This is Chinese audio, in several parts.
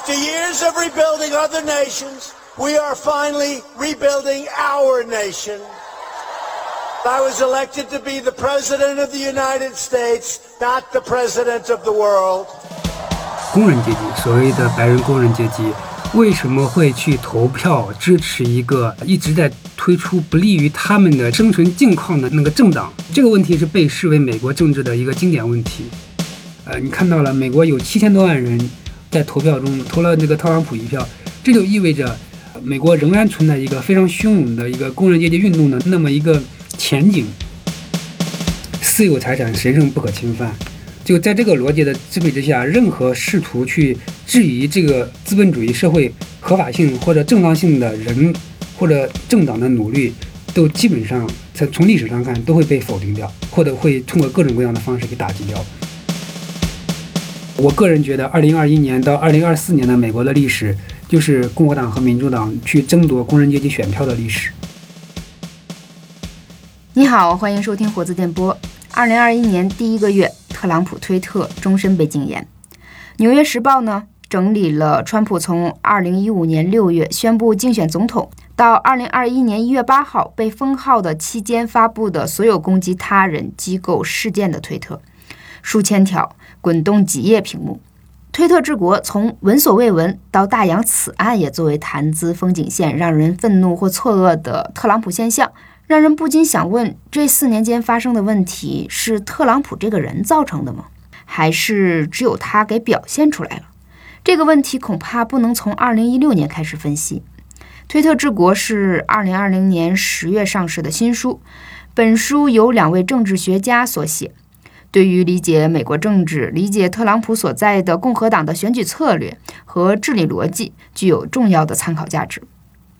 After years of rebuilding other nations, we are finally rebuilding our nation. I was elected to be the President of the United States, not the President of the world. 工人阶级，所谓的白人工人阶级，为什么会去投票支持一个一直在推出不利于他们的生存境况的那个政党？这个问题是被视为美国政治的一个经典问题。呃，你看到了，美国有七千多万人在投票中投了那个特朗普一票，这就意味着美国仍然存在一个非常汹涌的一个工人阶级运动的那么一个前景。私有财产神圣不可侵犯。就在这个逻辑的支配之下，任何试图去质疑这个资本主义社会合法性或者正当性的人或者政党的努力，都基本上在从历史上看都会被否定掉，或者会通过各种各样的方式给打击掉。我个人觉得，二零二一年到二零二四年的美国的历史，就是共和党和民主党去争夺工人阶级选票的历史。你好，欢迎收听活字电波。二零二一年第一个月。特朗普推特终身被禁言。《纽约时报》呢整理了川普从2015年6月宣布竞选总统到2021年1月8号被封号的期间发布的所有攻击他人、机构、事件的推特，数千条，滚动几页屏幕。推特治国从闻所未闻到大洋此岸也作为谈资风景线，让人愤怒或错愕的特朗普现象。让人不禁想问：这四年间发生的问题是特朗普这个人造成的吗？还是只有他给表现出来了？这个问题恐怕不能从2016年开始分析。推特治国是2020年10月上市的新书，本书由两位政治学家所写，对于理解美国政治、理解特朗普所在的共和党的选举策略和治理逻辑，具有重要的参考价值。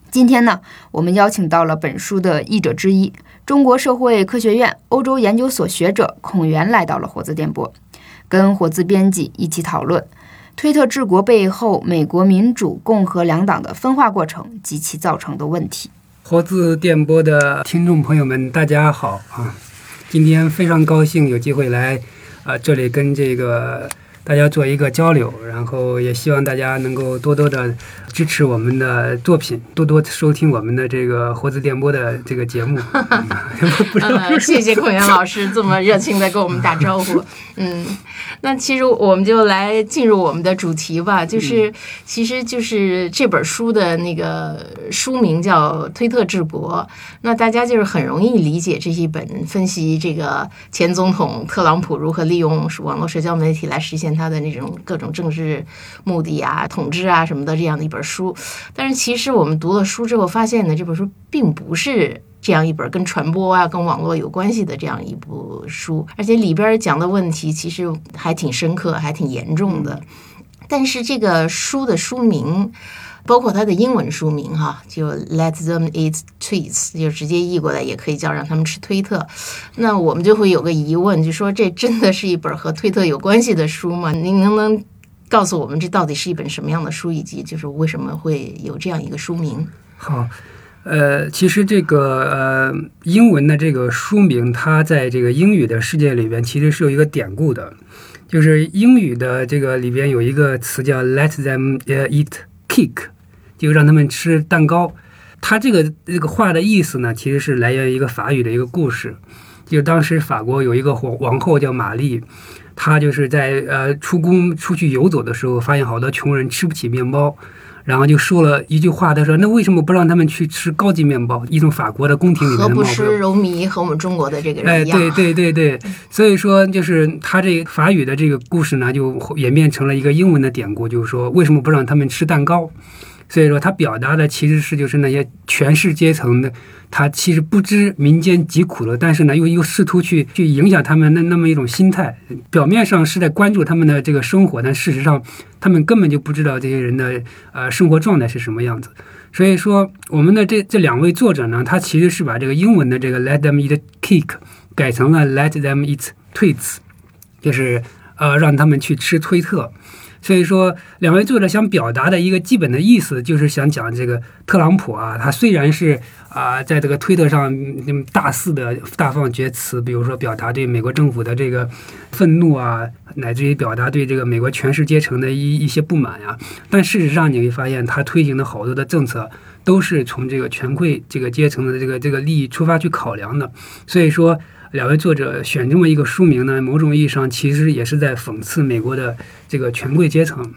今天呢，我们邀请到了本书的译者之一，中国社会科学院欧洲研究所学者孔元来到了活字电波，跟活字编辑一起讨论推特治国背后美国民主共和两党的分化过程及其造成的问题。活字电波的听众朋友们，大家好啊！今天非常高兴有机会来啊这里跟这个。大家做一个交流，然后也希望大家能够多多的支持我们的作品，多多收听我们的这个活字电波的这个节目。谢谢孔岩老师这么热情的跟我们打招呼。嗯，那其实我们就来进入我们的主题吧，就是其实就是这本书的那个书名叫《推特治国》，那大家就是很容易理解这一本分析这个前总统特朗普如何利用网络社交媒体来实现。他的那种各种政治目的啊、统治啊什么的这样的一本书，但是其实我们读了书之后发现呢，这本书并不是这样一本跟传播啊、跟网络有关系的这样一部书，而且里边讲的问题其实还挺深刻、还挺严重的。但是这个书的书名。包括它的英文书名哈，就 Let them eat tweets，就直接译过来也可以叫让他们吃推特。那我们就会有个疑问，就说这真的是一本和推特有关系的书吗？您能不能告诉我们这到底是一本什么样的书，以及就是为什么会有这样一个书名？好，呃，其实这个呃英文的这个书名，它在这个英语的世界里边其实是有一个典故的，就是英语的这个里边有一个词叫 Let them eat。Cake，就让他们吃蛋糕。他这个这个话的意思呢，其实是来源于一个法语的一个故事。就当时法国有一个皇王后叫玛丽，她就是在呃出宫出去游走的时候，发现好多穷人吃不起面包。然后就说了一句话，他说：“那为什么不让他们去吃高级面包？一种法国的宫廷里面的不吃柔糜和我们中国的这个人一样。”哎，对对对对，所以说就是他这法语的这个故事呢，就演变成了一个英文的典故，就是说为什么不让他们吃蛋糕？所以说他表达的其实是就是那些权势阶层的。他其实不知民间疾苦了，但是呢，又又试图去去影响他们那那么一种心态。表面上是在关注他们的这个生活，但事实上，他们根本就不知道这些人的呃生活状态是什么样子。所以说，我们的这这两位作者呢，他其实是把这个英文的这个 “let them eat cake” 改成了 “let them eat tweets”，就是呃让他们去吃推特。所以说，两位作者想表达的一个基本的意思，就是想讲这个特朗普啊，他虽然是啊、在这个推特上嗯大肆的大放厥词，比如说表达对美国政府的这个愤怒啊，乃至于表达对这个美国权势阶层的一一些不满呀、但事实上你会发现，他推行的好多的政策都是从这个权贵这个阶层的这个这个利益出发去考量的，所以说。两位作者选这么一个书名呢，某种意义上其实也是在讽刺美国的这个权贵阶层。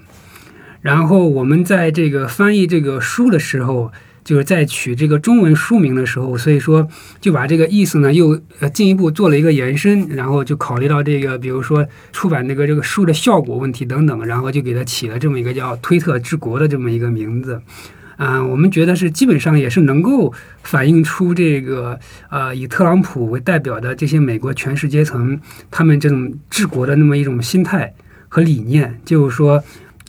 然后我们在这个翻译这个书的时候，就是在取这个中文书名的时候，所以说就把这个意思呢又进一步做了一个延伸，然后就考虑到这个，比如说出版那个这个书的效果问题等等，然后就给它起了这么一个叫“推特之国”的这么一个名字。啊、我们觉得是基本上也是能够反映出这个呃，以特朗普为代表的这些美国权势阶层，他们这种治国的那么一种心态和理念，就是说。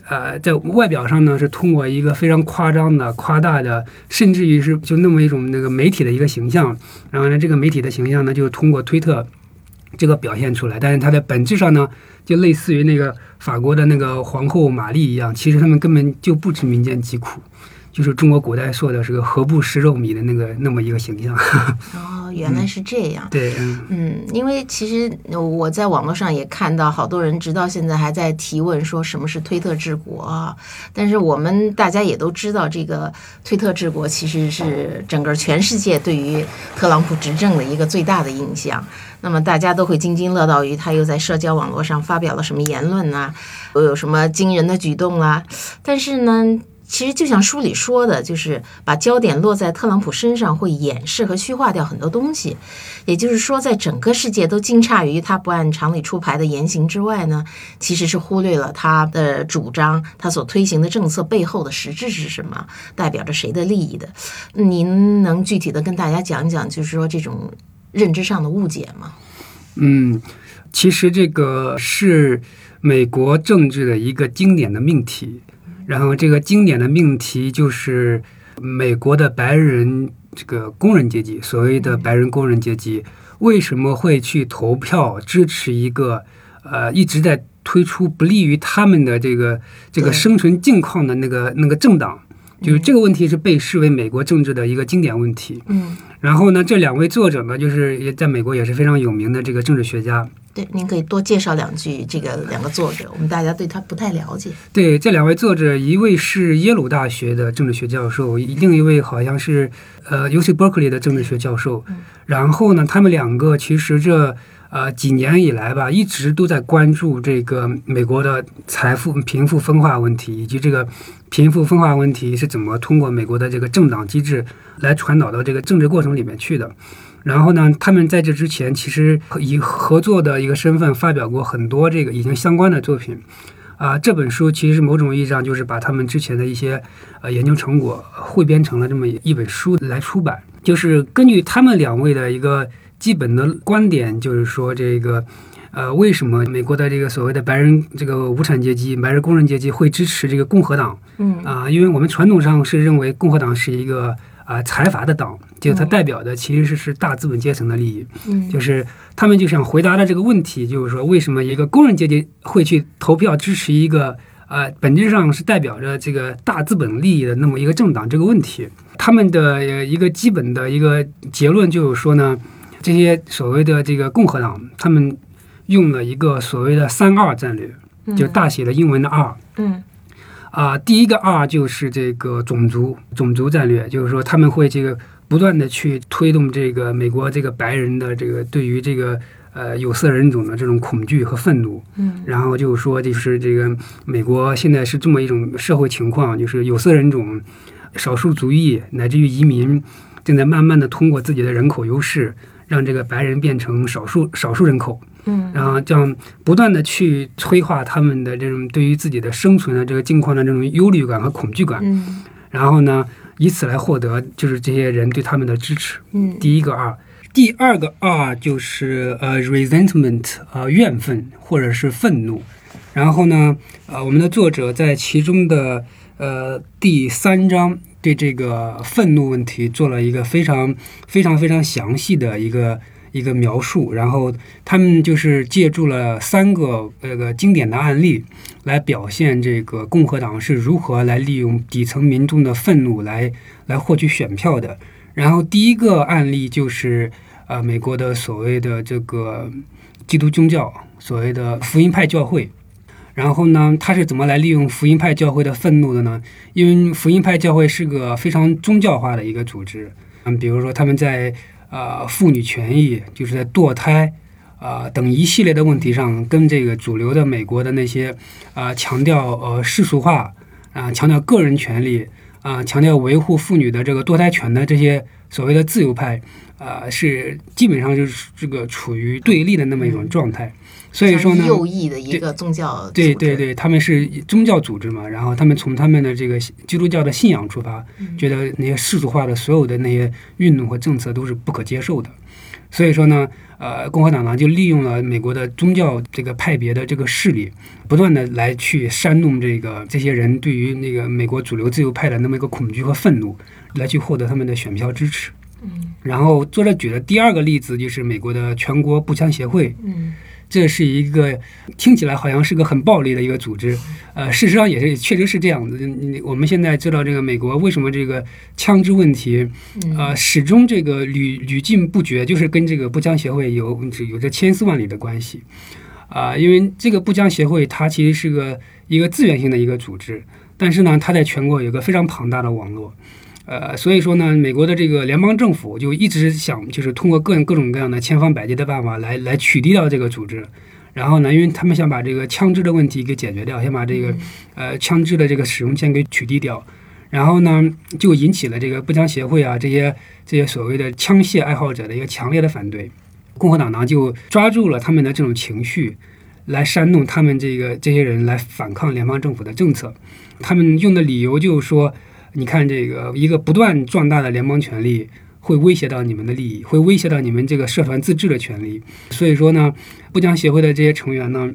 呃，在外表上呢，是通过一个非常夸张的、夸大的，甚至于是就那么一种那个媒体的一个形象，然后呢，这个媒体的形象呢，就通过推特这个表现出来，但是它的本质上呢，就类似于那个法国的那个皇后玛丽一样，其实他们根本就不知民间疾苦，就是中国古代说的这个何不食肉糜的那个那么一个形象。哦，原来是这样。对，嗯嗯，因为其实我在网络上也看到好多人直到现在还在提问说什么是推特治国啊，但是我们大家也都知道，这个推特治国其实是整个全世界对于特朗普执政的一个最大的印象。那么大家都会津津乐道于他又在社交网络上发表了什么言论啊，又有什么惊人的举动啊，但是呢。其实就像书里说的，就是把焦点落在特朗普身上，会掩饰和虚化掉很多东西。也就是说，在整个世界都惊诧于他不按常理出牌的言行之外呢，其实是忽略了他的主张，他所推行的政策背后的实质是什么，代表着谁的利益的。您能具体的跟大家讲讲，就是说这种认知上的误解吗？嗯，其实这个是美国政治的一个经典的命题。然后这个经典的命题就是美国的白人这个工人阶级，所谓的白人工人阶级为什么会去投票支持一个呃一直在推出不利于他们的这个这个生存境况的那个那个政党？就是这个问题是被视为美国政治的一个经典问题。嗯，然后呢，这两位作者呢，就是也在美国也是非常有名的这个政治学家。对，您可以多介绍两句这个两个作者，我们大家对他不太了解。对，这两位作者，一位是耶鲁大学的政治学教授，另一位好像是呃 U C Berkeley 的政治学教授。然后呢，他们两个其实这呃几年以来吧，一直都在关注这个美国的财富贫富分化问题，以及这个贫富分化问题是怎么通过美国的这个政党机制来传导到这个政治过程里面去的。然后呢，他们在这之前其实以合作的一个身份发表过很多这个已经相关的作品。啊，这本书其实某种意义上就是把他们之前的一些呃研究成果汇编成了这么一本书来出版。就是根据他们两位的一个基本的观点，就是说这个呃，为什么美国的这个所谓的白人这个无产阶级、白人工人阶级会支持这个共和党？嗯啊、因为我们传统上是认为共和党是一个啊、财阀的党，就是它代表的其实是是大资本阶层的利益。嗯就是他们就想回答的这个问题，就是说为什么一个工人阶级会去投票支持一个呃本质上是代表着这个大资本利益的那么一个政党这个问题？他们的呃一个基本的一个结论就是说呢，这些所谓的这个共和党，他们用了一个所谓的三二战略，就大写的英文的二。嗯啊，第一个 R 就是这个种族种族战略，就是说他们会这个不断的去推动这个美国这个白人的这个对于这个呃有色人种的这种恐惧和愤怒，嗯然后就是说就是这个美国现在是这么一种社会情况，就是有色人种、少数族裔乃至于移民正在慢慢的通过自己的人口优势，让这个白人变成少数少数人口。嗯然后这样不断的去催化他们的这种对于自己的生存的这个境况的这种忧虑感和恐惧感，嗯然后呢，以此来获得就是这些人对他们的支持。嗯第一个 R，第二个 R 就是呃 resentment 呃怨愤或者是愤怒。然后呢，呃，我们的作者在其中的呃第三章对这个愤怒问题做了一个非常非常非常详细的一个一个描述，然后他们就是借助了三个这个经典的案例，来表现这个共和党是如何来利用底层民众的愤怒来来获取选票的。然后第一个案例就是呃美国的所谓的这个基督宗教，所谓的福音派教会。然后呢，他是怎么来利用福音派教会的愤怒的呢？因为福音派教会是个非常宗教化的一个组织，嗯，比如说他们在呃妇女权益，就是在堕胎啊、等一系列的问题上，跟这个主流的美国的那些啊、强调呃世俗化啊、强调个人权利啊、强调维护妇女的这个堕胎权的这些所谓的自由派啊、是基本上就是这个处于对立的那么一种状态。所以说呢，右翼的一个宗教，对对，对，他们是宗教组织嘛，然后他们从他们的这个基督教的信仰出发，觉得那些世俗化的所有的那些运动和政策都是不可接受的。所以说呢，呃，共和党呢就利用了美国的宗教这个派别的这个势力，不断的来去煽动这个这些人对于那个美国主流自由派的那么一个恐惧和愤怒，来去获得他们的选票支持。嗯然后作者举的第二个例子就是美国的全国步枪协会，嗯这是一个听起来好像是个很暴力的一个组织，呃，事实上也是确实是这样的。你你我们现在知道这个美国为什么这个枪支问题，呃，始终这个屡屡禁不绝，就是跟这个步枪协会有有着千丝万缕的关系。啊、因为这个步枪协会它其实是个一个自愿性的一个组织，但是呢，它在全国有个非常庞大的网络。呃，所以说呢，美国的这个联邦政府就一直想，就是通过各各种各样的千方百计的办法来来取缔掉这个组织。然后呢，因为他们想把这个枪支的问题给解决掉，想把这个呃枪支的这个使用权给取缔掉。然后呢，就引起了这个步枪协会啊这些这些所谓的枪械爱好者的一个强烈的反对。共和党呢就抓住了他们的这种情绪，来煽动他们这个这些人来反抗联邦政府的政策。他们用的理由就是说，你看这个一个不断壮大的联邦权力会威胁到你们的利益，会威胁到你们这个社团自治的权利。所以说呢，步枪协会的这些成员呢，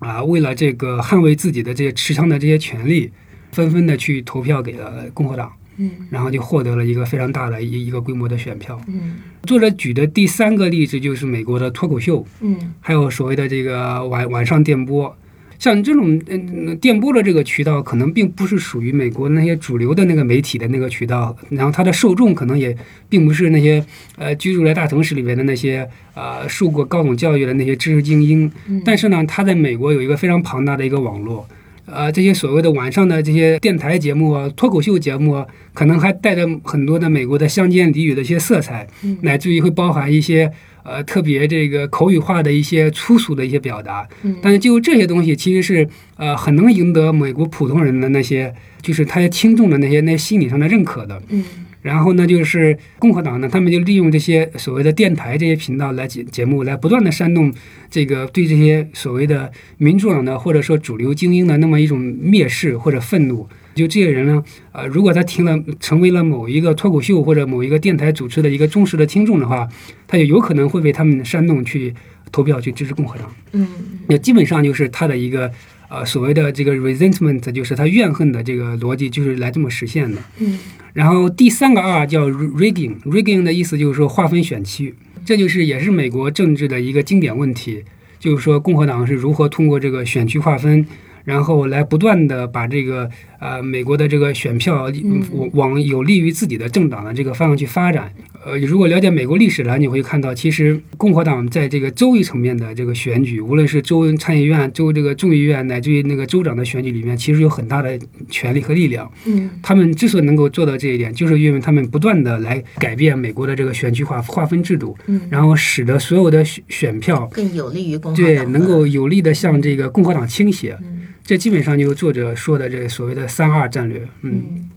啊，为了这个捍卫自己的这些持枪的这些权利，纷纷的去投票给了共和党，嗯然后就获得了一个非常大的一一个规模的选票。嗯作者举的第三个例子就是美国的脱口秀，嗯还有所谓的这个晚晚上电波，像这种嗯电波的这个渠道，可能并不是属于美国那些主流的那个媒体的那个渠道，然后它的受众可能也并不是那些呃居住在大城市里边的那些呃受过高等教育的那些知识精英，但是呢，它在美国有一个非常庞大的一个网络。呃，这些所谓的晚上的这些电台节目啊、脱口秀节目啊，可能还带着很多的美国的乡间俚语的一些色彩，乃至于会包含一些呃特别这个口语化的一些粗俗的一些表达。但是就这些东西，其实是呃很能赢得美国普通人的那些，就是他的听众的那些那些心理上的认可的。嗯然后呢，就是共和党呢，他们就利用这些所谓的电台这些频道来节节目，来不断的煽动这个对这些所谓的民主党的或者说主流精英的那么一种蔑视或者愤怒。就这些人呢，呃，如果他听了成为了某一个脱口秀或者某一个电台主持的一个忠实的听众的话，他就有可能会被他们煽动去投票去支持共和党。嗯那基本上就是他的一个呃所谓的这个 resentment，就是他怨恨的这个逻辑，就是来这么实现的。嗯然后第三个 R 叫 rigging，rigging 的意思就是说划分选区，这就是也是美国政治的一个经典问题，就是说共和党是如何通过这个选区划分。然后来不断的把这个呃美国的这个选票嗯往往有利于自己的政党的这个方向去发展。呃，如果了解美国历史呢，你会看到，其实共和党在这个州议层面的这个选举，无论是州参议院、州这个众议院，乃至于那个州长的选举里面，其实有很大的权力和力量。嗯他们之所以能够做到这一点，就是因为他们不断的来改变美国的这个选区划划分制度，嗯，然后使得所有的选选票更有利于共和对党对能够有力的向这个共和党倾斜。嗯这基本上就是作者说的这个所谓的三二战略。嗯，嗯，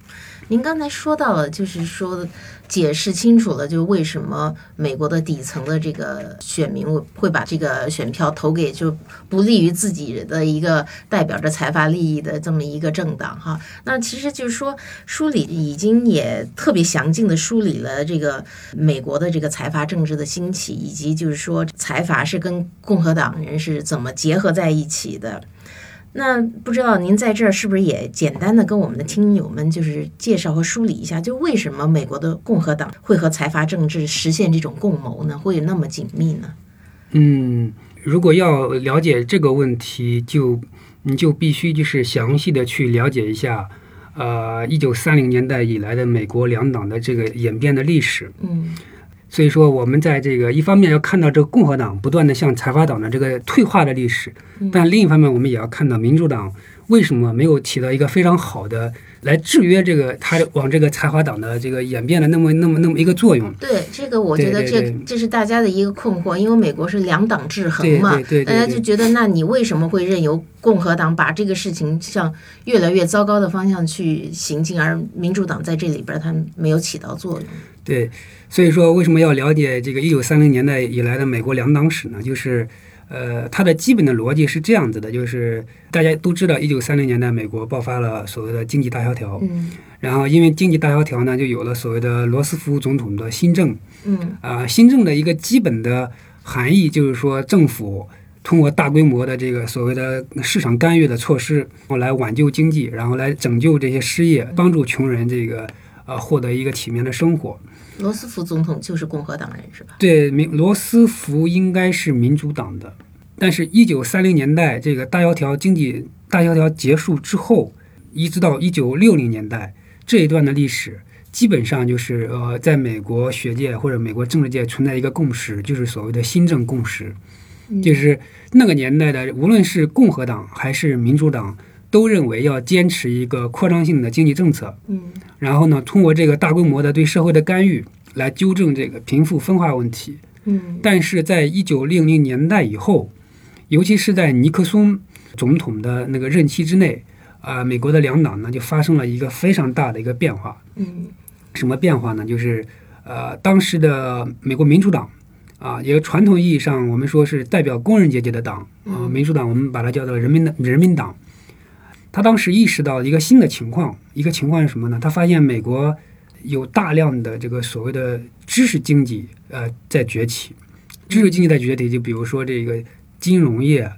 您刚才说到了，就是说解释清楚了，就为什么美国的底层的这个选民会把这个选票投给就不利于自己的一个代表着财阀利益的这么一个政党哈。那其实就是说，梳理已经也特别详尽的梳理了这个美国的这个财阀政治的兴起，以及就是说财阀是跟共和党人是怎么结合在一起的。那不知道您在这儿是不是也简单的跟我们的听友们就是介绍和梳理一下，就为什么美国的共和党会和财阀政治实现这种共谋呢？会那么紧密呢？嗯，如果要了解这个问题，就你就必须就是详细的去了解一下，呃，一九三零年代以来的美国两党的这个演变的历史。嗯所以说，我们在这个一方面要看到这个共和党不断的向财阀党的这个退化的历史，但另一方面，我们也要看到民主党为什么没有起到一个非常好的来制约这个他往这个财阀党的这个演变的那么那么那么一个作用。对，这个我觉得这这是大家的一个困惑，因为美国是两党制衡嘛，对对对对大家就觉得，那你为什么会任由共和党把这个事情向越来越糟糕的方向去行进，而民主党在这里边它没有起到作用？对，所以说为什么要了解这个一九三零年代以来的美国两党史呢？就是，呃，它的基本的逻辑是这样子的，就是大家都知道，一九三零年代美国爆发了所谓的经济大萧条，嗯然后因为经济大萧条呢，就有了所谓的罗斯福总统的新政，嗯啊、新政的一个基本的含义就是说，政府通过大规模的这个所谓的市场干预的措施，然后来挽救经济，然后来拯救这些失业，帮助穷人这个呃获得一个体面的生活。罗斯福总统就是共和党人是吧？对，民罗斯福应该是民主党的，但是，一九三零年代这个大萧条经济大萧条结束之后，一直到一九六零年代这一段的历史，基本上就是呃，在美国学界或者美国政治界存在一个共识，就是所谓的新政共识，就是那个年代的，无论是共和党还是民主党，都认为要坚持一个扩张性的经济政策，嗯然后呢，通过这个大规模的对社会的干预来纠正这个贫富分化问题。嗯但是在一九六零年代以后，尤其是在尼克松总统的那个任期之内，啊、美国的两党呢就发生了一个非常大的一个变化。嗯什么变化呢？就是呃，当时的美国民主党啊，也传统意义上我们说是代表工人阶级的党啊，民主党我们把它叫做人民的人民党。他当时意识到一个新的情况，一个情况是什么呢？他发现美国有大量的这个所谓的知识经济呃在崛起，知识经济在崛起，就比如说这个金融业、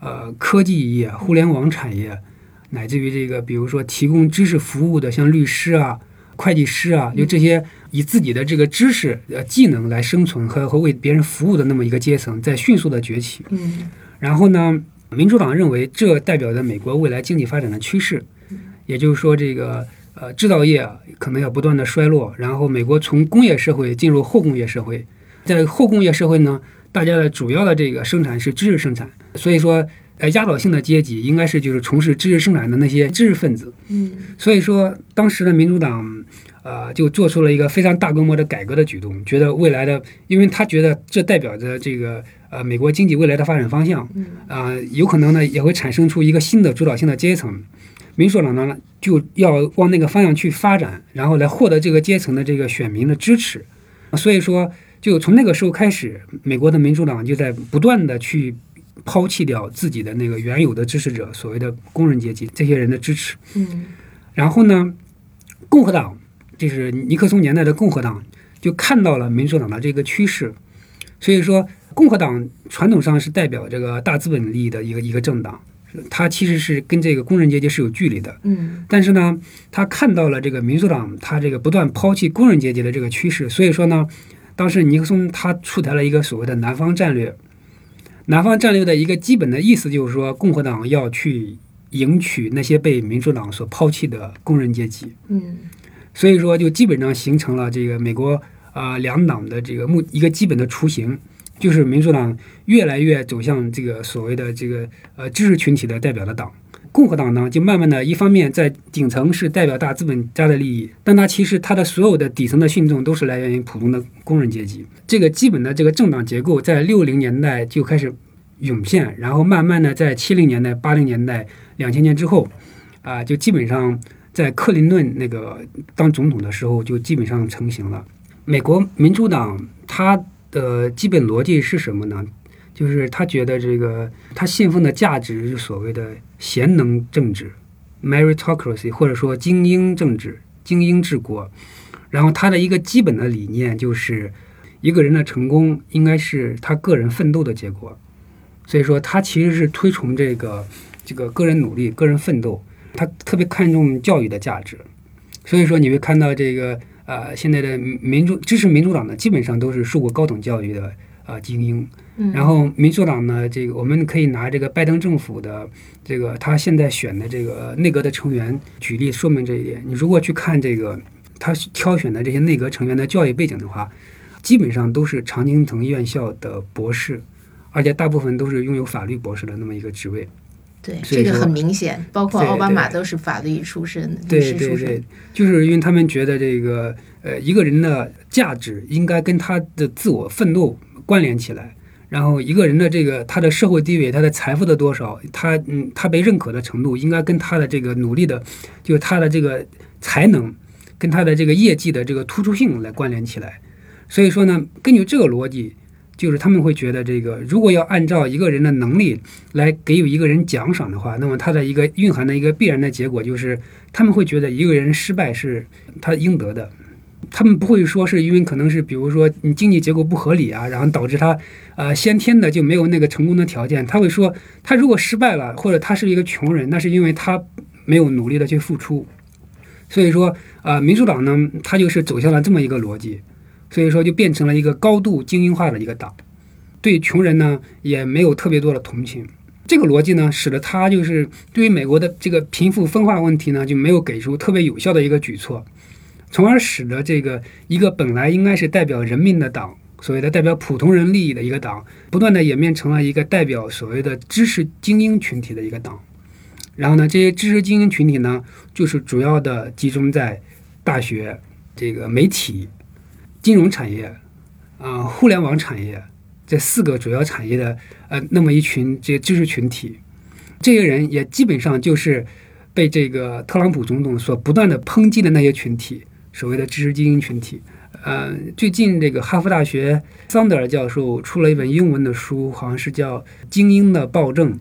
呃科技业、互联网产业，乃至于这个比如说提供知识服务的像律师啊。会计师啊，就这些以自己的这个知识、呃技能来生存和和为别人服务的那么一个阶层，在迅速的崛起。嗯然后呢，民主党认为这代表着美国未来经济发展的趋势，也就是说，这个呃制造业啊可能要不断的衰落，然后美国从工业社会进入后工业社会，在后工业社会呢，大家的主要的这个生产是知识生产，所以说。呃，压倒性的阶级应该是就是从事知识生产的那些知识分子，嗯所以说，当时的民主党，呃，就做出了一个非常大规模的改革的举动，觉得未来的，因为他觉得这代表着这个呃美国经济未来的发展方向，啊、有可能呢也会产生出一个新的主导性的阶层。民主党呢就要往那个方向去发展，然后来获得这个阶层的这个选民的支持。所以说，就从那个时候开始，美国的民主党就在不断的去抛弃掉自己的那个原有的支持者，所谓的工人阶级这些人的支持。嗯然后呢，共和党就是尼克松年代的共和党，就看到了民主党的这个趋势，所以说共和党传统上是代表这个大资本利益的一个一个政党，它其实是跟这个工人阶级是有距离的。嗯但是呢，他看到了这个民主党他这个不断抛弃工人阶级的这个趋势，所以说呢，当时尼克松他出台了一个所谓的南方战略。南方战略的一个基本的意思就是说，共和党要去迎娶那些被民主党所抛弃的工人阶级，嗯所以说就基本上形成了这个美国啊、呃两党的这个目一个基本的雏形，就是民主党越来越走向这个所谓的这个呃知识群体的代表的党。共和党呢，就慢慢的一方面在顶层是代表大资本家的利益，但它其实它的所有的底层的群众都是来源于普通的工人阶级。这个基本的这个政党结构在六零年代就开始涌现，然后慢慢的在七零年代、八零年代、两千年之后，啊、就基本上在克林顿那个当总统的时候就基本上成型了。美国民主党它的基本逻辑是什么呢？就是他觉得这个他信奉的价值是所谓的贤能政治 （meritocracy） 或者说精英政治、精英治国。然后他的一个基本的理念就是，一个人的成功应该是他个人奋斗的结果。所以说，他其实是推崇这个这个个人努力、个人奋斗，他特别看重教育的价值。所以说，你会看到这个呃，现在的民主支持民主党呢，基本上都是受过高等教育的啊、呃精英。然后民主党呢，这个我们可以拿这个拜登政府的这个他现在选的这个内阁的成员举例说明这一点。你如果去看这个他挑选的这些内阁成员的教育背景的话，基本上都是常青藤院校的博士，而且大部分都是拥有法律博士的那么一个职位。对，这个很明显，包括奥巴马都是法律出身、律对师出身对对。，就是因为他们觉得这个呃一个人的价值应该跟他的自我奋斗关联起来，然后一个人的这个他的社会地位、他的财富的多少，他嗯他被认可的程度，应该跟他的这个努力的，就是他的这个才能跟他的这个业绩的这个突出性来关联起来。所以说呢，根据这个逻辑。就是他们会觉得，这个如果要按照一个人的能力来给予一个人奖赏的话，那么他的一个蕴含的一个必然的结果就是，他们会觉得一个人失败是他应得的，他们不会说是因为可能是比如说你经济结构不合理啊，然后导致他呃先天的就没有那个成功的条件。他会说，他如果失败了，或者他是一个穷人，那是因为他没有努力的去付出。所以说，呃，民主党呢，他就是走向了这么一个逻辑，所以说就变成了一个高度精英化的一个党，对穷人呢也没有特别多的同情。这个逻辑呢，使得他就是对于美国的这个贫富分化问题呢，就没有给出特别有效的一个举措，从而使得这个一个本来应该是代表人民的党，所谓的代表普通人利益的一个党，不断的演变成了一个代表所谓的知识精英群体的一个党。然后呢，这些知识精英群体呢，就是主要的集中在大学、这个媒体、金融产业、啊、互联网产业这四个主要产业的呃那么一群这些知识群体。这些人也基本上就是被这个特朗普总统所不断的抨击的那些群体，所谓的知识精英群体。呃，最近这个哈佛大学桑德尔教授出了一本英文的书，好像是叫《精英的暴政》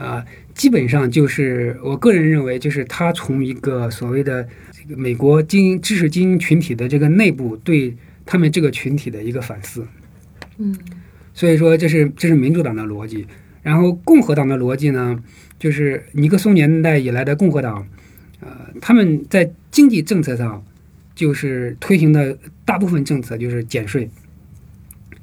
啊、基本上就是我个人认为，就是他从一个所谓的美国精英知识精英群体的这个内部对他们这个群体的一个反思。嗯，所以说这是这是民主党的逻辑，然后共和党的逻辑呢，就是尼克松年代以来的共和党，呃，他们在经济政策上就是推行的大部分政策就是减税，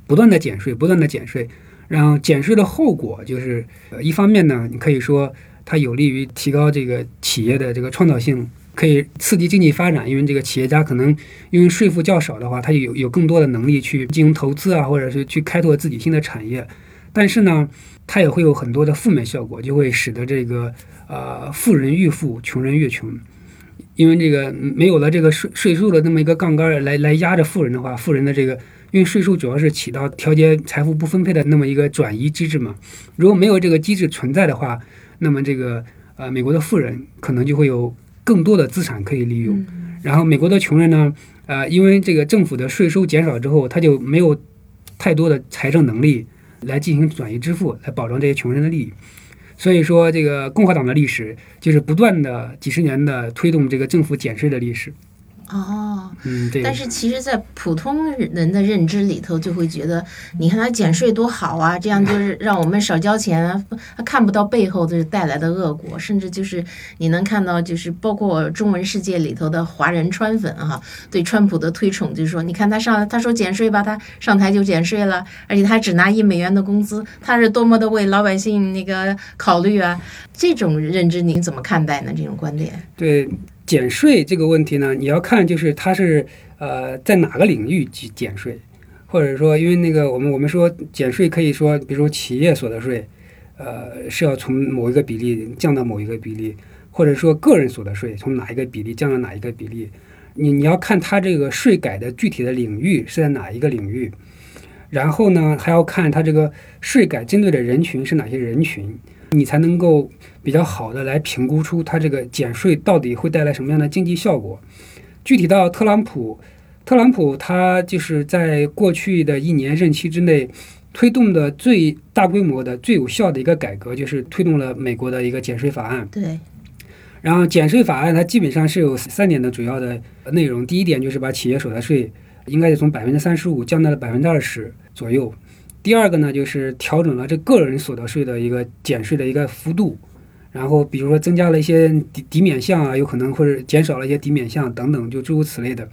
不断的减税，不断的减税，然后减税的后果就是，呃，一方面呢，你可以说它有利于提高这个企业的这个创造性，可以刺激经济发展，因为这个企业家可能因为税负较少的话，他有有更多的能力去进行投资啊，或者是去开拓自己新的产业。但是呢，它也会有很多的负面效果，就会使得这个呃富人愈富，穷人越穷。因为这个没有了这个税税收的那么一个杠杆来来压着富人的话，富人的这个因为税收主要是起到调节财富不分配的那么一个转移机制嘛。如果没有这个机制存在的话，那么这个呃美国的富人可能就会有更多的资产可以利用。然后美国的穷人呢，呃，因为这个政府的税收减少之后，他就没有太多的财政能力来进行转移支付，来保障这些穷人的利益。所以说，这个共和党的历史就是不断的几十年的推动这个政府减税的历史。哦，嗯，对但是其实，在普通人的认知里头，就会觉得，你看他减税多好啊，这样就是让我们少交钱啊，他看不到背后的带来的恶果，甚至就是你能看到，就是包括中文世界里头的华人川粉哈、对川普的推崇，就是说，你看他上他说减税吧，他上台就减税了，而且他只拿一美元的工资，他是多么的为老百姓那个考虑啊，这种认知您怎么看待呢？这种观点？对减税这个问题呢，你要看就是它是呃在哪个领域去减税，或者说因为那个我们我们说减税可以说，比如说企业所得税，呃是要从某一个比例降到某一个比例，或者说个人所得税从哪一个比例降到哪一个比例，你你要看它这个税改的具体的领域是在哪一个领域，然后呢还要看它这个税改针对的人群是哪些人群，你才能够比较好的来评估出它这个减税到底会带来什么样的经济效果。具体到特朗普，特朗普他就是在过去的一年任期之内推动的最大规模的、最有效的一个改革，就是推动了美国的一个减税法案。对，然后减税法案它基本上是有三点的主要的内容。第一点就是把企业所得税应该是从百分之三十五降到了百分之二十左右。第二个呢，就是调整了这个人所得税的一个减税的一个幅度。然后比如说增加了一些抵抵免项啊，有可能或者减少了一些抵免项等等，就诸如此类的。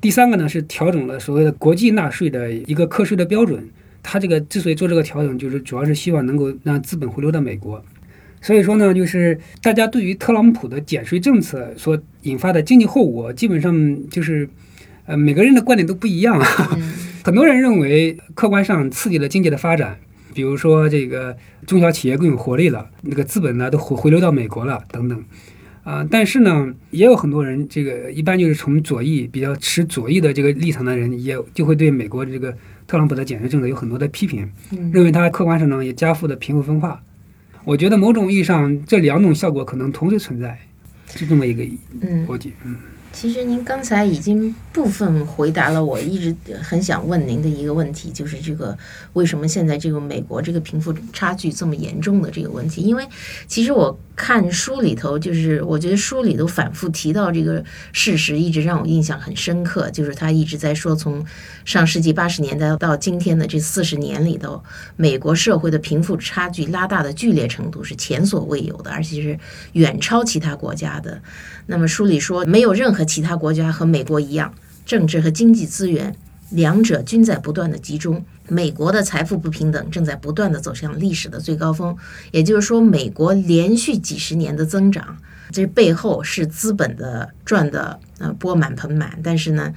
第三个呢是调整了所谓的国际纳税的一个课税的标准。它这个之所以做这个调整，就是主要是希望能够让资本回流到美国。所以说呢，就是大家对于特朗普的减税政策所引发的经济后果，基本上就是呃每个人的观点都不一样。很多人认为客观上刺激了经济的发展，比如说这个中小企业更有活力了，那个资本呢都回回流到美国了等等。啊，但是呢，也有很多人，这个一般就是从左翼比较持左翼的这个立场的人，也就会对美国这个特朗普的减税政策有很多的批评，认为他客观上呢也加速了贫富分化。我觉得某种意义上，这两种效果可能同时存在，是这么一个逻辑。嗯。其实您刚才已经部分回答了我一直很想问您的一个问题，就是这个为什么现在这个美国这个贫富差距这么严重的这个问题？因为其实我看书里头，就是我觉得书里头反复提到这个事实，一直让我印象很深刻。就是他一直在说，从上世纪八十年代到今天的这四十年里头，美国社会的贫富差距拉大的剧烈程度是前所未有的，而且是远超其他国家的。那么书里说，没有任何和其他国家和美国一样，政治和经济资源两者均在不断的集中。美国的财富不平等正在不断的走向历史的最高峰。也就是说，美国连续几十年的增长，这背后是资本的赚的呃钵满盆满。但是呢，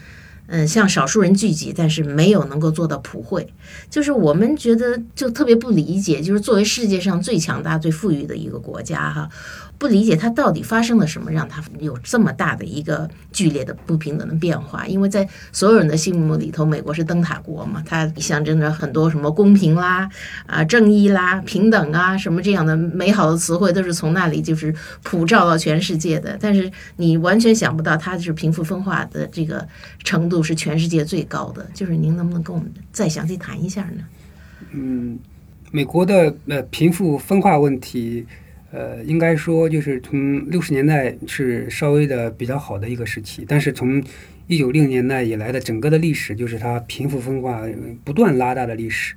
嗯，像少数人聚集，但是没有能够做到普惠。就是我们觉得就特别不理解，就是作为世界上最强大、最富裕的一个国家哈。不理解他到底发生了什么，让他有这么大的一个剧烈的不平等的变化。因为在所有人的心目里头，美国是灯塔国嘛，它象征着很多什么公平啦、啊正义啦、平等啊什么这样的美好的词汇，都是从那里就是普照到全世界的。但是你完全想不到，它是贫富分化的这个程度是全世界最高的。就是您能不能跟我们再详细谈一下呢？嗯，美国的呃贫富分化问题。呃，应该说就是从六十年代是稍微的比较好的一个时期，但是从一九六年代以来的整个的历史，就是它贫富分化不断拉大的历史。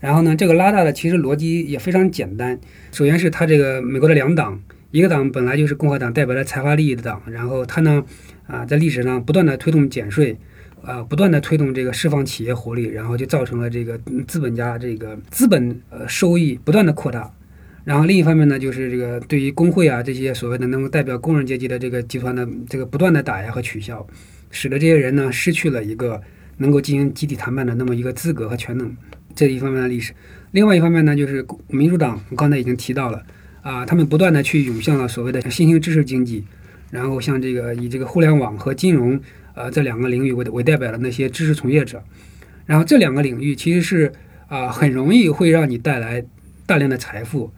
然后呢，这个拉大的其实逻辑也非常简单。首先是它这个美国的两党，一个党本来就是共和党，代表了财阀利益的党，然后它呢啊在历史上不断的推动减税，啊不断的推动这个释放企业活力，然后就造成了这个资本家这个资本呃收益不断的扩大。然后另一方面呢，就是这个对于工会啊这些所谓的能够代表工人阶级的这个集团的这个不断的打压和取消，使得这些人呢失去了一个能够进行集体谈判的那么一个资格和权能，这一方面的历史。另外一方面呢，就是民主党，刚才已经提到了啊，他们不断的去涌向了所谓的新兴知识经济，然后像这个以这个互联网和金融呃这两个领域为为代表的那些知识从业者，然后这两个领域其实是啊很容易会让你带来大量的财富。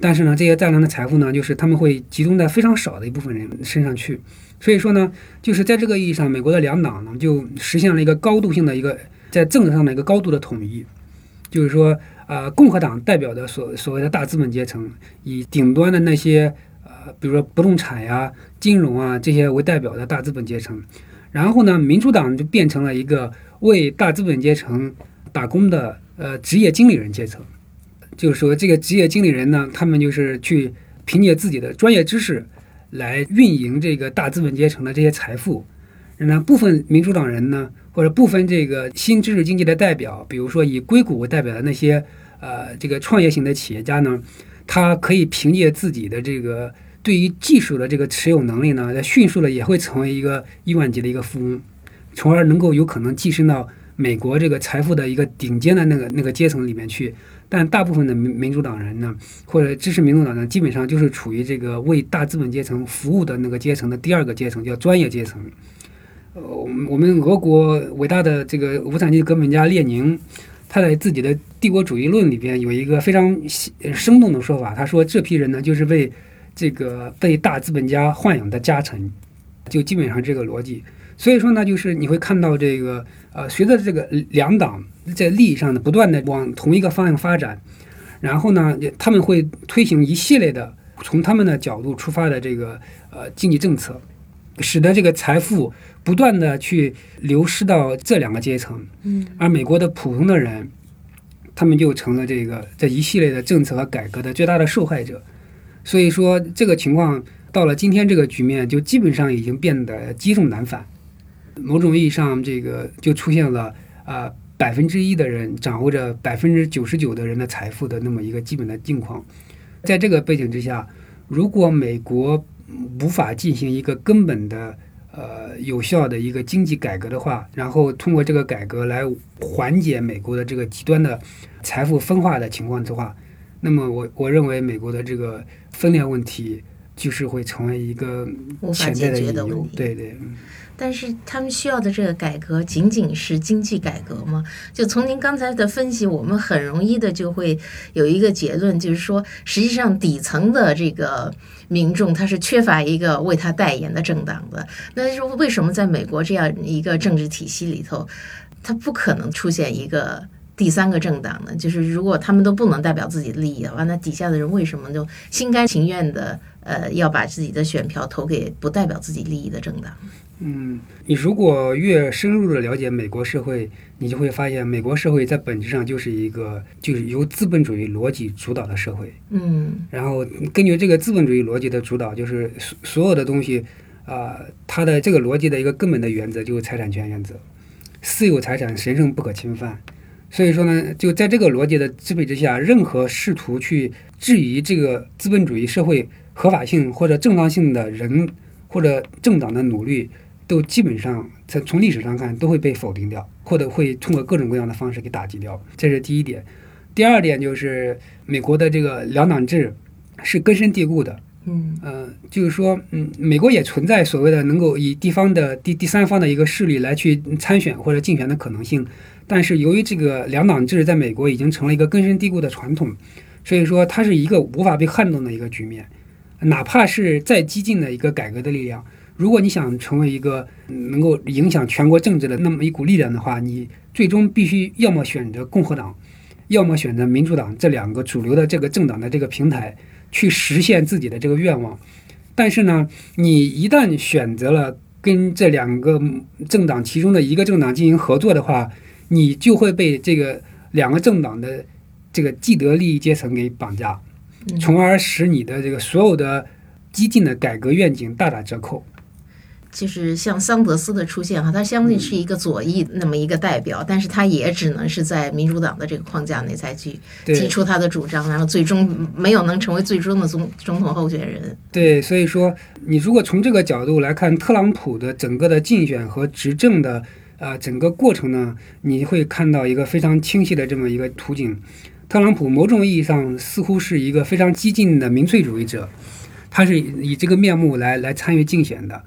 但是呢，这些大量的财富呢，就是他们会集中在非常少的一部分人身上去。所以说呢，就是在这个意义上，美国的两党呢，就实现了一个高度性的一个在政治上的一个高度的统一。就是说，呃，共和党代表的所所谓的大资本阶层，以顶端的那些呃，比如说不动产呀、金融啊这些为代表的大资本阶层。然后呢，民主党就变成了一个为大资本阶层打工的呃职业经理人阶层。就是说，这个职业经理人呢，他们就是去凭借自己的专业知识来运营这个大资本阶层的这些财富。那部分民主党人呢，或者部分这个新知识经济的代表，比如说以硅谷为代表的那些呃这个创业型的企业家呢，他可以凭借自己的这个对于技术的这个持有能力呢，在迅速的也会成为一个亿万级的一个富翁，从而能够有可能跻身到美国这个财富的一个顶尖的那个那个阶层里面去。但大部分的民民主党人呢，或者支持民主党呢，基本上就是处于这个为大资本阶层服务的那个阶层的第二个阶层，叫专业阶层。呃，我们俄国伟大的这个无产阶级革命家列宁，他在自己的《帝国主义论》里边有一个非常生动的说法，他说这批人呢，就是为这个被大资本家豢养的家臣，就基本上这个逻辑。所以说呢，就是你会看到这个呃，随着这个两党在利益上的不断的往同一个方向发展，然后呢，他们会推行一系列的从他们的角度出发的这个呃经济政策，使得这个财富不断的去流失到这两个阶层，嗯，而美国的普通的人，他们就成了这个这一系列的政策和改革的最大的受害者。所以说这个情况到了今天这个局面，就基本上已经变得积重难返。某种意义上，这个就出现了啊百分之一的人掌握着百分之九十九的人的财富的那么一个基本的境况。在这个背景之下，如果美国无法进行一个根本的呃有效的一个经济改革的话，然后通过这个改革来缓解美国的这个极端的财富分化的情况的话，那么我我认为美国的这个分裂问题就是会成为一个潜在解决隐忧。对对，嗯但是他们需要的这个改革仅仅是经济改革吗？就从您刚才的分析，我们很容易的就会有一个结论，就是说，实际上底层的这个民众他是缺乏一个为他代言的政党的。那就是为什么在美国这样一个政治体系里头，他不可能出现一个？第三个政党呢，就是如果他们都不能代表自己的利益的话，那底下的人为什么就心甘情愿的呃要把自己的选票投给不代表自己利益的政党？嗯，你如果越深入的了解美国社会，你就会发现，美国社会在本质上就是一个就是由资本主义逻辑主导的社会。嗯然后根据这个资本主义逻辑的主导，就是所所有的东西，啊、它的这个逻辑的一个根本的原则就是财产权原则，私有财产神圣不可侵犯。所以说呢，就在这个逻辑的支配之下，任何试图去质疑这个资本主义社会合法性或者正当性的人或者政党的努力，都基本上在从历史上看都会被否定掉，或者会通过各种各样的方式给打击掉。这是第一点。第二点就是美国的这个两党制是根深蒂固的，嗯呃，就是说，嗯，美国也存在所谓的能够以地方的第第三方的一个势力来去参选或者竞选的可能性，但是由于这个两党制在美国已经成了一个根深蒂固的传统，所以说它是一个无法被撼动的一个局面，哪怕是再激进的一个改革的力量，如果你想成为一个嗯能够影响全国政治的那么一股力量的话，你最终必须要么选择共和党，要么选择民主党这两个主流的这个政党的这个平台。去实现自己的这个愿望。但是呢，你一旦选择了跟这两个政党其中的一个政党进行合作的话，你就会被这个两个政党的这个既得利益阶层给绑架，从而使你的这个所有的激进的改革愿景大打折扣。就是像桑德斯的出现哈，他相信是一个左翼那么一个代表，但是他也只能是在民主党的这个框架内才去提出他的主张，然后最终没有能成为最终的总总统候选人。对，所以说你如果从这个角度来看特朗普的整个的竞选和执政的呃整个过程呢，你会看到一个非常清晰的这么一个图景。特朗普某种意义上似乎是一个非常激进的民粹主义者，他是以这个面目来来参与竞选的。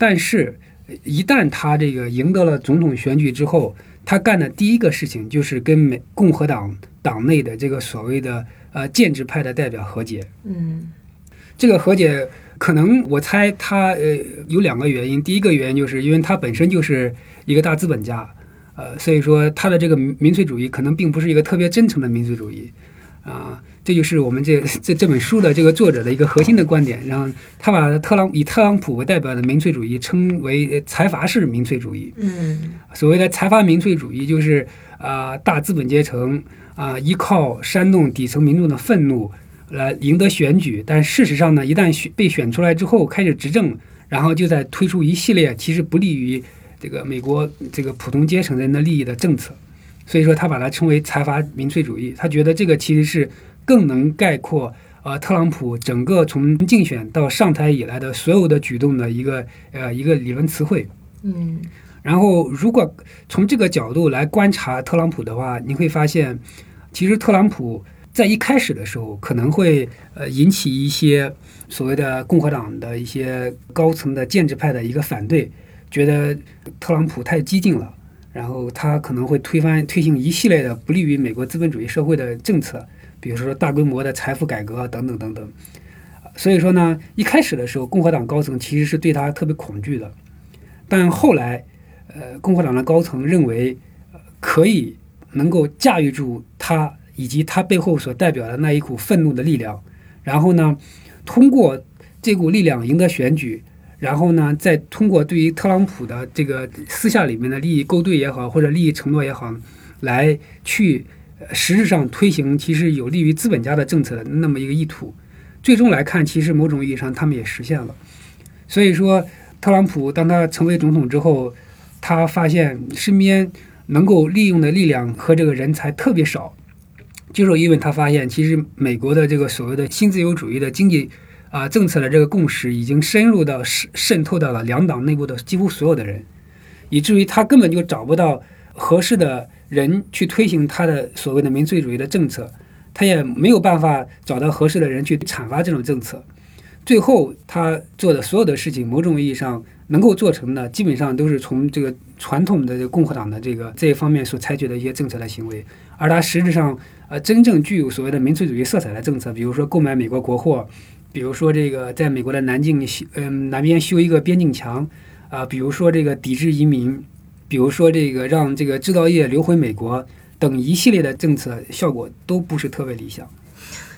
但是，一旦他这个赢得了总统选举之后，他干的第一个事情就是跟美共和党党内的这个所谓的呃建制派的代表和解。嗯这个和解可能我猜他呃有两个原因，第一个原因就是因为他本身就是一个大资本家，呃，所以说他的这个民粹主义可能并不是一个特别真诚的民粹主义，啊、这就是我们这这这本书的这个作者的一个核心的观点。然后他把特朗以特朗普为代表的民粹主义称为呃财阀式民粹主义。嗯所谓的财阀民粹主义，就是啊、大资本阶层啊、依靠煽动底层民众的愤怒来赢得选举，但事实上呢，一旦选被选出来之后开始执政，然后就在推出一系列其实不利于这个美国这个普通阶层人的利益的政策。所以说，他把它称为财阀民粹主义。他觉得这个其实是更能概括呃特朗普整个从竞选到上台以来的所有的举动的一个呃一个理论词汇。嗯然后，如果从这个角度来观察特朗普的话，你会发现，其实特朗普在一开始的时候可能会呃引起一些所谓的共和党的一些高层的建制派的一个反对，觉得特朗普太激进了，然后他可能会推翻推行一系列的不利于美国资本主义社会的政策，比如说大规模的财富改革等等等等。所以说呢，一开始的时候，共和党高层其实是对他特别恐惧的，但后来。呃，共和党的高层认为，可以能够驾驭住他以及他背后所代表的那一股愤怒的力量，然后呢，通过这股力量赢得选举，然后呢，再通过对于特朗普的这个私下里面的利益勾兑也好，或者利益承诺也好，来去实质上推行其实有利于资本家的政策的那么一个意图。最终来看，其实某种意义上他们也实现了。所以说，特朗普当他成为总统之后，他发现身边能够利用的力量和这个人才特别少，就是因为他发现，其实美国的这个所谓的新自由主义的经济啊政策的这个共识，已经深入到渗渗透到了两党内部的几乎所有的人，以至于他根本就找不到合适的人去推行他的所谓的民粹主义的政策，他也没有办法找到合适的人去阐发这种政策。最后，他做的所有的事情，某种意义上能够做成的，基本上都是从这个传统的共和党的这个这一方面所采取的一些政策的行为，而他实质上，呃，真正具有所谓的民粹主义色彩的政策，比如说购买美国国货，比如说这个在美国的南境修，嗯，南边修一个边境墙，啊，比如说这个抵制移民，比如说这个让这个制造业流回美国等一系列的政策，效果都不是特别理想。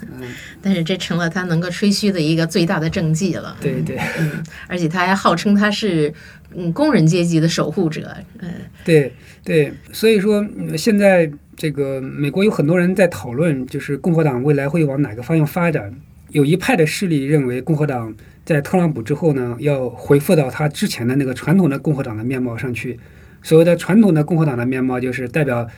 嗯但是这成了他能够吹嘘的一个最大的政绩了。对对，嗯，而且他还号称他是嗯工人阶级的守护者。嗯，对对，所以说现在这个美国有很多人在讨论，就是共和党未来会往哪个方向发展。有一派的势力认为，共和党在特朗普之后呢，要恢复到他之前的那个传统的共和党的面貌上去。所谓的传统的共和党的面貌，就是代表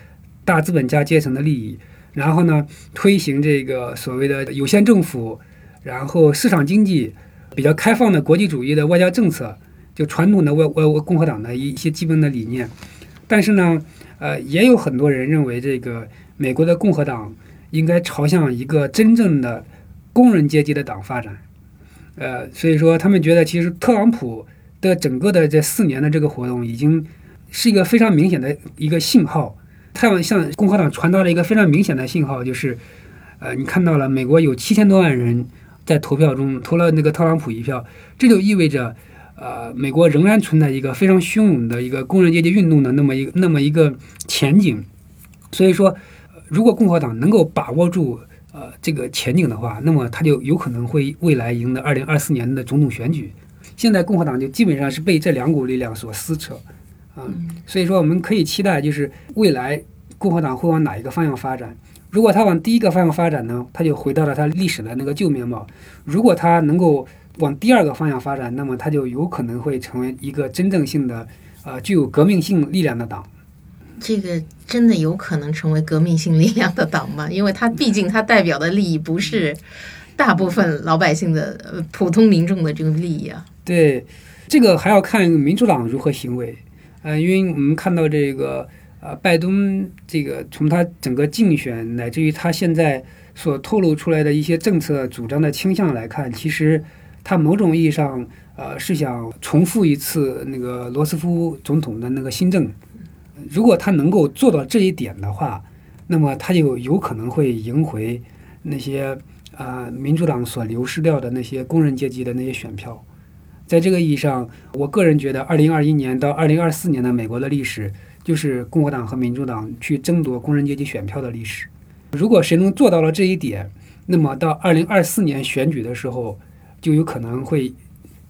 大资本家阶层的利益。然后呢，推行这个所谓的有限政府，然后市场经济，比较开放的国际主义的外交政策，就传统的外外共和党的一些基本的理念。但是呢，呃，也有很多人认为，这个美国的共和党应该朝向一个真正的工人阶级的党发展。呃，所以说他们觉得，其实特朗普的整个的这四年的这个活动，已经是一个非常明显的一个信号。太阳向共和党传达了一个非常明显的信号，就是，呃，你看到了美国有七千多万人在投票中投了那个特朗普一票，这就意味着，呃，美国仍然存在一个非常汹涌的一个工人阶级运动的那么一那么一个前景。所以说，如果共和党能够把握住呃这个前景的话，那么他就有可能会未来赢得二零二四年的总统选举。现在共和党就基本上是被这两股力量所撕扯。嗯，所以说我们可以期待，就是未来共和党会往哪一个方向发展。如果他往第一个方向发展呢，他就回到了他历史的那个旧面貌；如果他能够往第二个方向发展，那么他就有可能会成为一个真正性的、呃，具有革命性力量的党。这个真的有可能成为革命性力量的党吗？因为它毕竟它代表的利益不是大部分老百姓的、呃普通民众的这个利益啊。对，这个还要看民主党如何行为。呃，因为我们看到这个呃，拜登这个从他整个竞选乃至于他现在所透露出来的一些政策主张的倾向来看，其实他某种意义上呃是想重复一次那个罗斯福总统的那个新政。如果他能够做到这一点的话，那么他就有可能会赢回那些啊民主党所流失掉的那些工人阶级的那些选票。在这个意义上，我个人觉得，二零二一年到二零二四年的美国的历史，就是共和党和民主党去争夺工人阶级选票的历史。如果谁能做到了这一点，那么到二零二四年选举的时候，就有可能会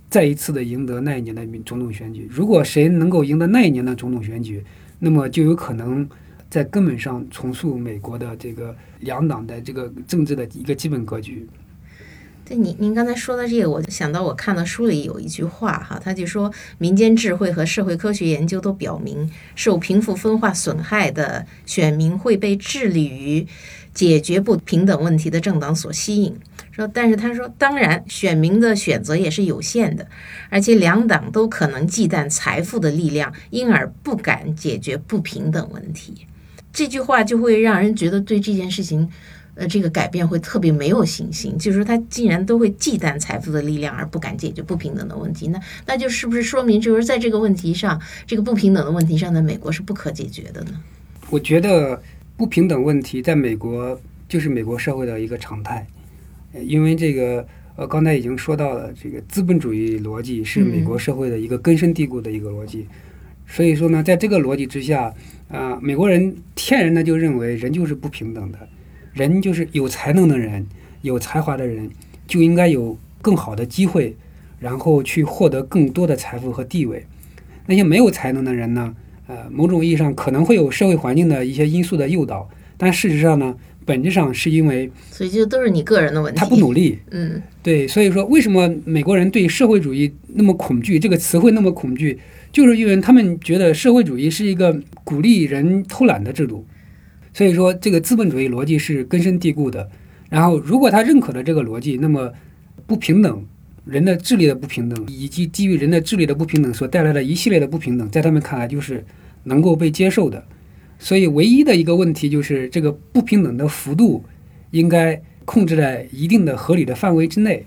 再一次的赢得那一年的总统选举。如果谁能够赢得那一年的总统选举，那么就有可能在根本上重塑美国的这个两党的这个政治的一个基本格局。对，您您刚才说的这个，我就想到我看到书里有一句话哈，他就说民间智慧和社会科学研究都表明，受贫富分化损害的选民会被致力于解决不平等问题的政党所吸引。说，但是他说，当然选民的选择也是有限的，而且两党都可能忌惮财富的力量，因而不敢解决不平等问题。这句话就会让人觉得对这件事情。呃，这个改变会特别没有信心，就是说他竟然都会忌惮财富的力量而不敢解决不平等的问题，那那就是不是说明就是在这个问题上，这个不平等的问题上，在美国是不可解决的呢？我觉得不平等问题在美国就是美国社会的一个常态，因为这个呃刚才已经说到了，这个资本主义逻辑是美国社会的一个根深蒂固的一个逻辑，所以说呢，在这个逻辑之下，啊，美国人天然的就认为人就是不平等的。人就是有才能的人，有才华的人就应该有更好的机会，然后去获得更多的财富和地位。那些没有才能的人呢？呃，某种意义上可能会有社会环境的一些因素的诱导，但事实上呢，本质上是因为所以就都是你个人的问题。他不努力。嗯，对，所以说为什么美国人对社会主义那么恐惧？这个词汇那么恐惧，就是因为他们觉得社会主义是一个鼓励人偷懒的制度。所以说，这个资本主义逻辑是根深蒂固的。然后，如果他认可了这个逻辑，那么不平等、人的智力的不平等，以及基于人的智力的不平等所带来的一系列的不平等，在他们看来就是能够被接受的。所以，唯一的一个问题就是这个不平等的幅度应该控制在一定的合理的范围之内。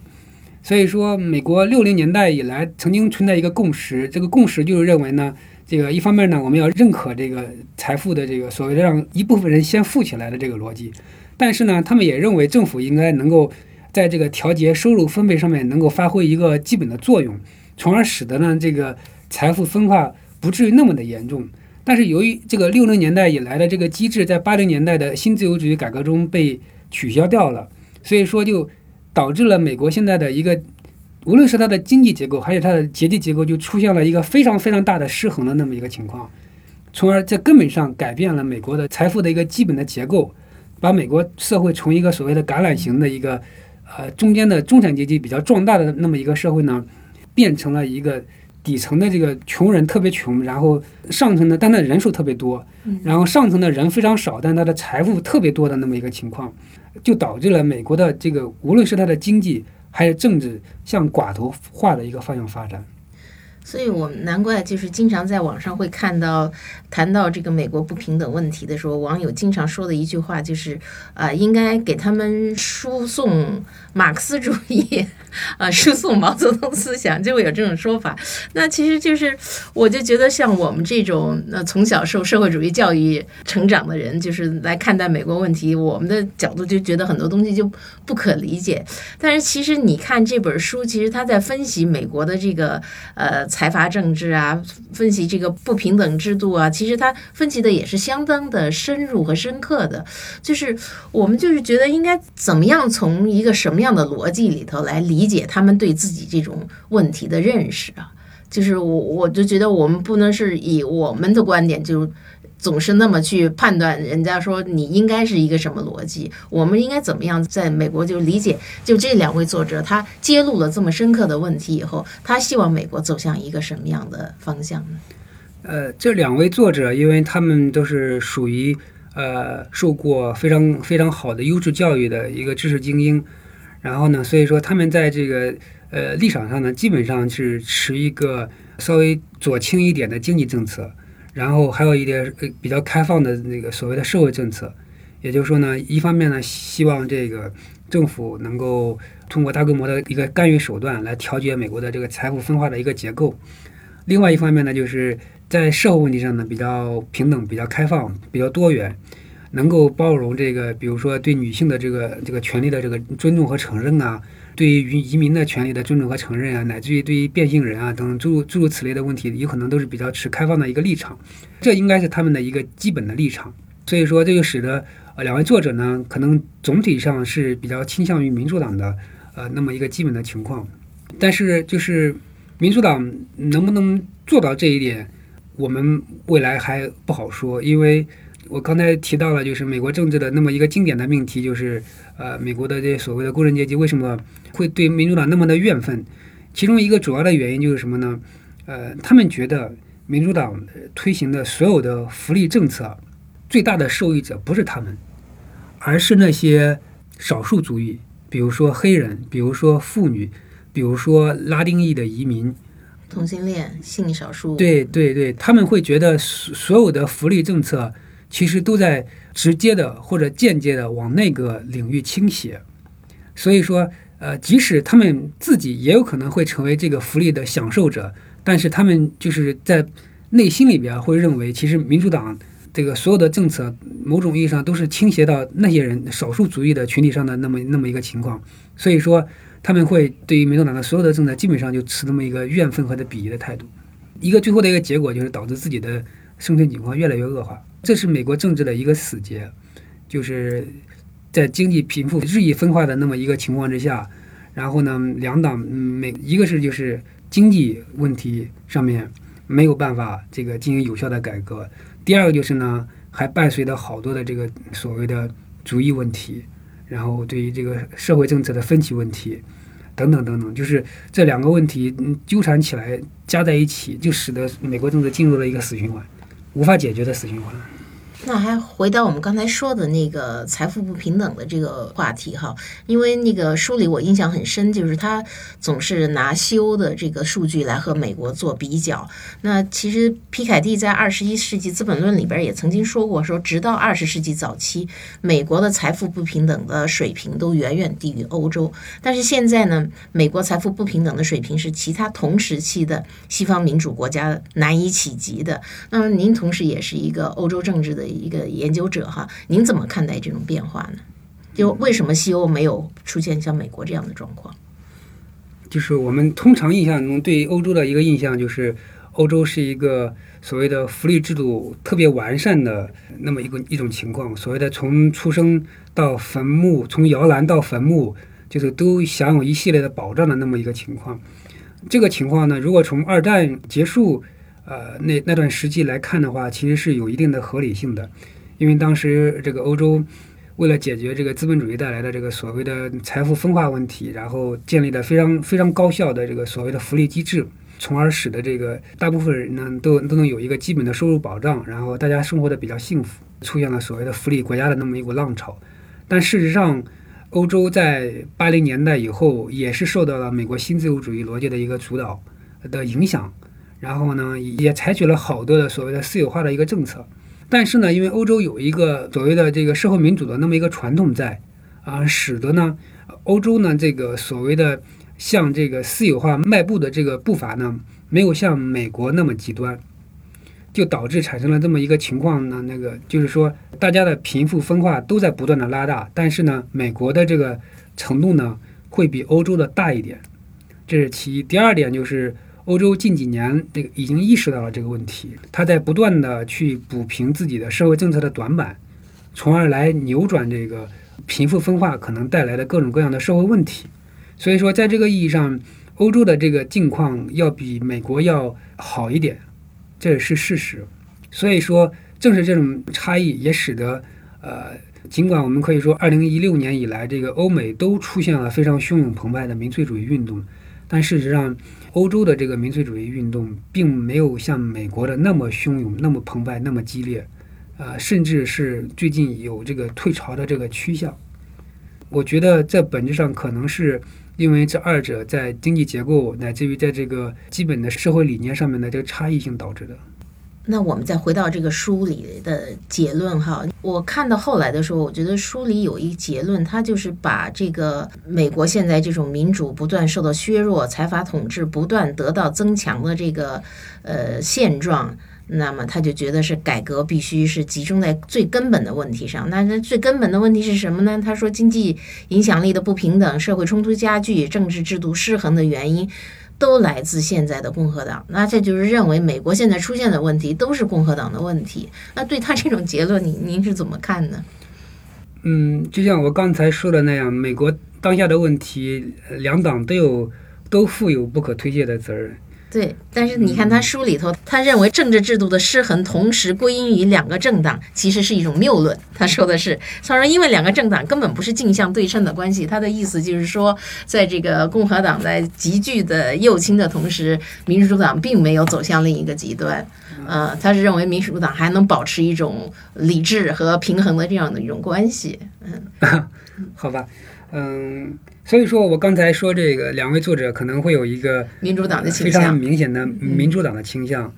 所以说，美国六零年代以来曾经存在一个共识，这个共识就是认为呢，这个一方面呢，我们要认可这个财富的这个所谓的让一部分人先富起来的这个逻辑，但是呢，他们也认为政府应该能够在这个调节收入分配上面能够发挥一个基本的作用，从而使得呢这个财富分化不至于那么的严重。但是由于这个六零年代以来的这个机制，在八零年代的新自由主义改革中被取消掉了，所以说就导致了美国现在的一个，无论是它的经济结构还是它的阶级结构，就出现了一个非常非常大的失衡的那么一个情况，从而在根本上改变了美国的财富的一个基本的结构，把美国社会从一个所谓的橄榄型的一个呃中间的中产阶级比较壮大的那么一个社会呢，变成了一个。底层的这个穷人特别穷，然后上层的，但他人数特别多，然后上层的人非常少，但他的财富特别多的那么一个情况，就导致了美国的这个无论是它的经济还有政治向寡头化的一个方向发展。所以我们难怪就是经常在网上会看到谈到这个美国不平等问题的时候，网友经常说的一句话就是啊，应该给他们输送马克思主义，啊，输送毛泽东思想，就会有这种说法。那其实就是我就觉得像我们这种呃从小受社会主义教育成长的人，就是来看待美国问题，我们的角度就觉得很多东西就不可理解。但是其实你看这本书，其实他在分析美国的这个呃。财阀政治啊，分析这个不平等制度啊，其实他分析的也是相当的深入和深刻的。就是我们就是觉得应该怎么样从一个什么样的逻辑里头来理解他们对自己这种问题的认识啊？就是我我就觉得我们不能是以我们的观点就。总是那么去判断，人家说你应该是一个什么逻辑？我们应该怎么样在美国就理解？就这两位作者，他揭露了这么深刻的问题以后，他希望美国走向一个什么样的方向呢？呃，这两位作者，因为他们都是属于呃受过非常非常好的优质教育的一个知识精英，然后呢，所以说他们在这个呃立场上呢，基本上是持一个稍微左倾一点的经济政策。然后还有一点呃比较开放的那个所谓的社会政策，也就是说呢，一方面呢希望这个政府能够通过大规模的一个干预手段来调节美国的这个财富分化的一个结构；另外一方面呢，就是在社会问题上呢比较平等、比较开放、比较多元，能够包容这个，比如说对女性的这个这个权利的这个尊重和承认啊。对于移民的权利的尊重和承认啊，乃至于对于变性人啊等诸诸如此类的问题，有可能都是比较持开放的一个立场，这应该是他们的一个基本的立场。所以说，这就使得呃两位作者呢，可能总体上是比较倾向于民主党的呃那么一个基本的情况。但是，就是民主党能不能做到这一点，我们未来还不好说，因为。我刚才提到了，就是美国政治的那么一个经典的命题，就是呃，美国的这些所谓的工人阶级为什么会对民主党那么的怨愤？其中一个主要的原因就是什么呢？呃，他们觉得民主党推行的所有的福利政策，最大的受益者不是他们，而是那些少数族裔，比如说黑人，比如说妇女，比如说拉丁裔的移民。同性恋、性少数。对对对，他们会觉得所所有的福利政策。其实都在直接的或者间接的往那个领域倾斜，所以说，呃，即使他们自己也有可能会成为这个福利的享受者，但是他们就是在内心里边会认为，其实民主党这个所有的政策，某种意义上都是倾斜到那些人少数族裔的群体上的那么那么一个情况，所以说他们会对于民主党的所有的政策，基本上就持这么一个怨愤和的鄙夷的态度，一个最后的一个结果就是导致自己的生存情况越来越恶化。这是美国政治的一个死结，就是在经济贫富日益分化的那么一个情况之下，然后呢，两党每一个是就是经济问题上面没有办法这个进行有效的改革，第二个就是呢，还伴随着好多的这个所谓的主义问题，然后对于这个社会政策的分歧问题，等等等等，就是这两个问题纠缠起来加在一起，就使得美国政治进入了一个死循环，无法解决的死循环。那还回到我们刚才说的那个财富不平等的这个话题哈，因为那个书里我印象很深，就是他总是拿西欧的这个数据来和美国做比较。那其实皮凯蒂在《二十一世纪资本论》里边也曾经说过，说直到二十世纪早期，美国的财富不平等的水平都远远低于欧洲。但是现在呢，美国财富不平等的水平是其他同时期的西方民主国家难以企及的。那么您同时也是一个欧洲政治的一个研究者哈，您怎么看待这种变化呢？就为什么西欧没有出现像美国这样的状况？就是我们通常印象中对欧洲的一个印象，就是欧洲是一个所谓的福利制度特别完善的那么一个一种情况。所谓的从出生到坟墓，从摇篮到坟墓，就是都享有一系列的保障的那么一个情况。这个情况呢，如果从二战结束呃那那段时期来看的话，其实是有一定的合理性的，因为当时这个欧洲。为了解决这个资本主义带来的这个所谓的财富分化问题，然后建立了非常非常高效的这个所谓的福利机制，从而使得这个大部分人呢都都能有一个基本的收入保障，然后大家生活的比较幸福，出现了所谓的福利国家的那么一股浪潮。但事实上，欧洲在八零年代以后也是受到了美国新自由主义逻辑的一个主导的影响，然后呢也采取了好多的所谓的私有化的一个政策。但是呢，因为欧洲有一个所谓的这个社会民主的那么一个传统在，啊，使得呢，欧洲呢这个所谓的向这个私有化迈步的这个步伐呢，没有像美国那么极端，就导致产生了这么一个情况呢，那个就是说，大家的贫富分化都在不断的拉大，但是呢，美国的这个程度呢，会比欧洲的大一点，这是其一。第二点就是。欧洲近几年这个已经意识到了这个问题，他在不断的去补平自己的社会政策的短板，从而来扭转这个贫富分化可能带来的各种各样的社会问题。所以说，在这个意义上，欧洲的这个境况要比美国要好一点，这也是事实。所以说，正是这种差异也使得，呃，尽管我们可以说，二零一六年以来，这个欧美都出现了非常汹涌澎湃的民粹主义运动，但事实上。欧洲的这个民粹主义运动并没有像美国的那么汹涌、那么澎湃、那么激烈，呃，甚至是最近有这个退潮的这个趋向。我觉得在本质上可能是因为这二者在经济结构乃至于在这个基本的社会理念上面的这个差异性导致的。那我们再回到这个书里的结论哈，我看到后来的时候，我觉得书里有一结论，它就是把这个美国现在这种民主不断受到削弱、财阀统治不断得到增强的这个呃现状，那么他就觉得是改革必须是集中在最根本的问题上。那那最根本的问题是什么呢？他说经济影响力的不平等、社会冲突加剧、政治制度失衡的原因。都来自现在的共和党，那这就是认为美国现在出现的问题都是共和党的问题。那对他这种结论，您您是怎么看呢？嗯，就像我刚才说的那样，美国当下的问题，两党都有都负有不可推卸的责任。对，但是你看他书里头，他认为政治制度的失衡同时归因于两个政党，其实是一种谬论。他说的是，他说因为两个政党根本不是镜像对称的关系。他的意思就是说，在这个共和党在急剧的右倾的同时，民主党并没有走向另一个极端。呃，他是认为民主党还能保持一种理智和平衡的这样的一种关系。嗯，好吧，嗯。所以说我刚才说这个两位作者可能会有一个民主党的倾向，非常明显的民主党的倾向。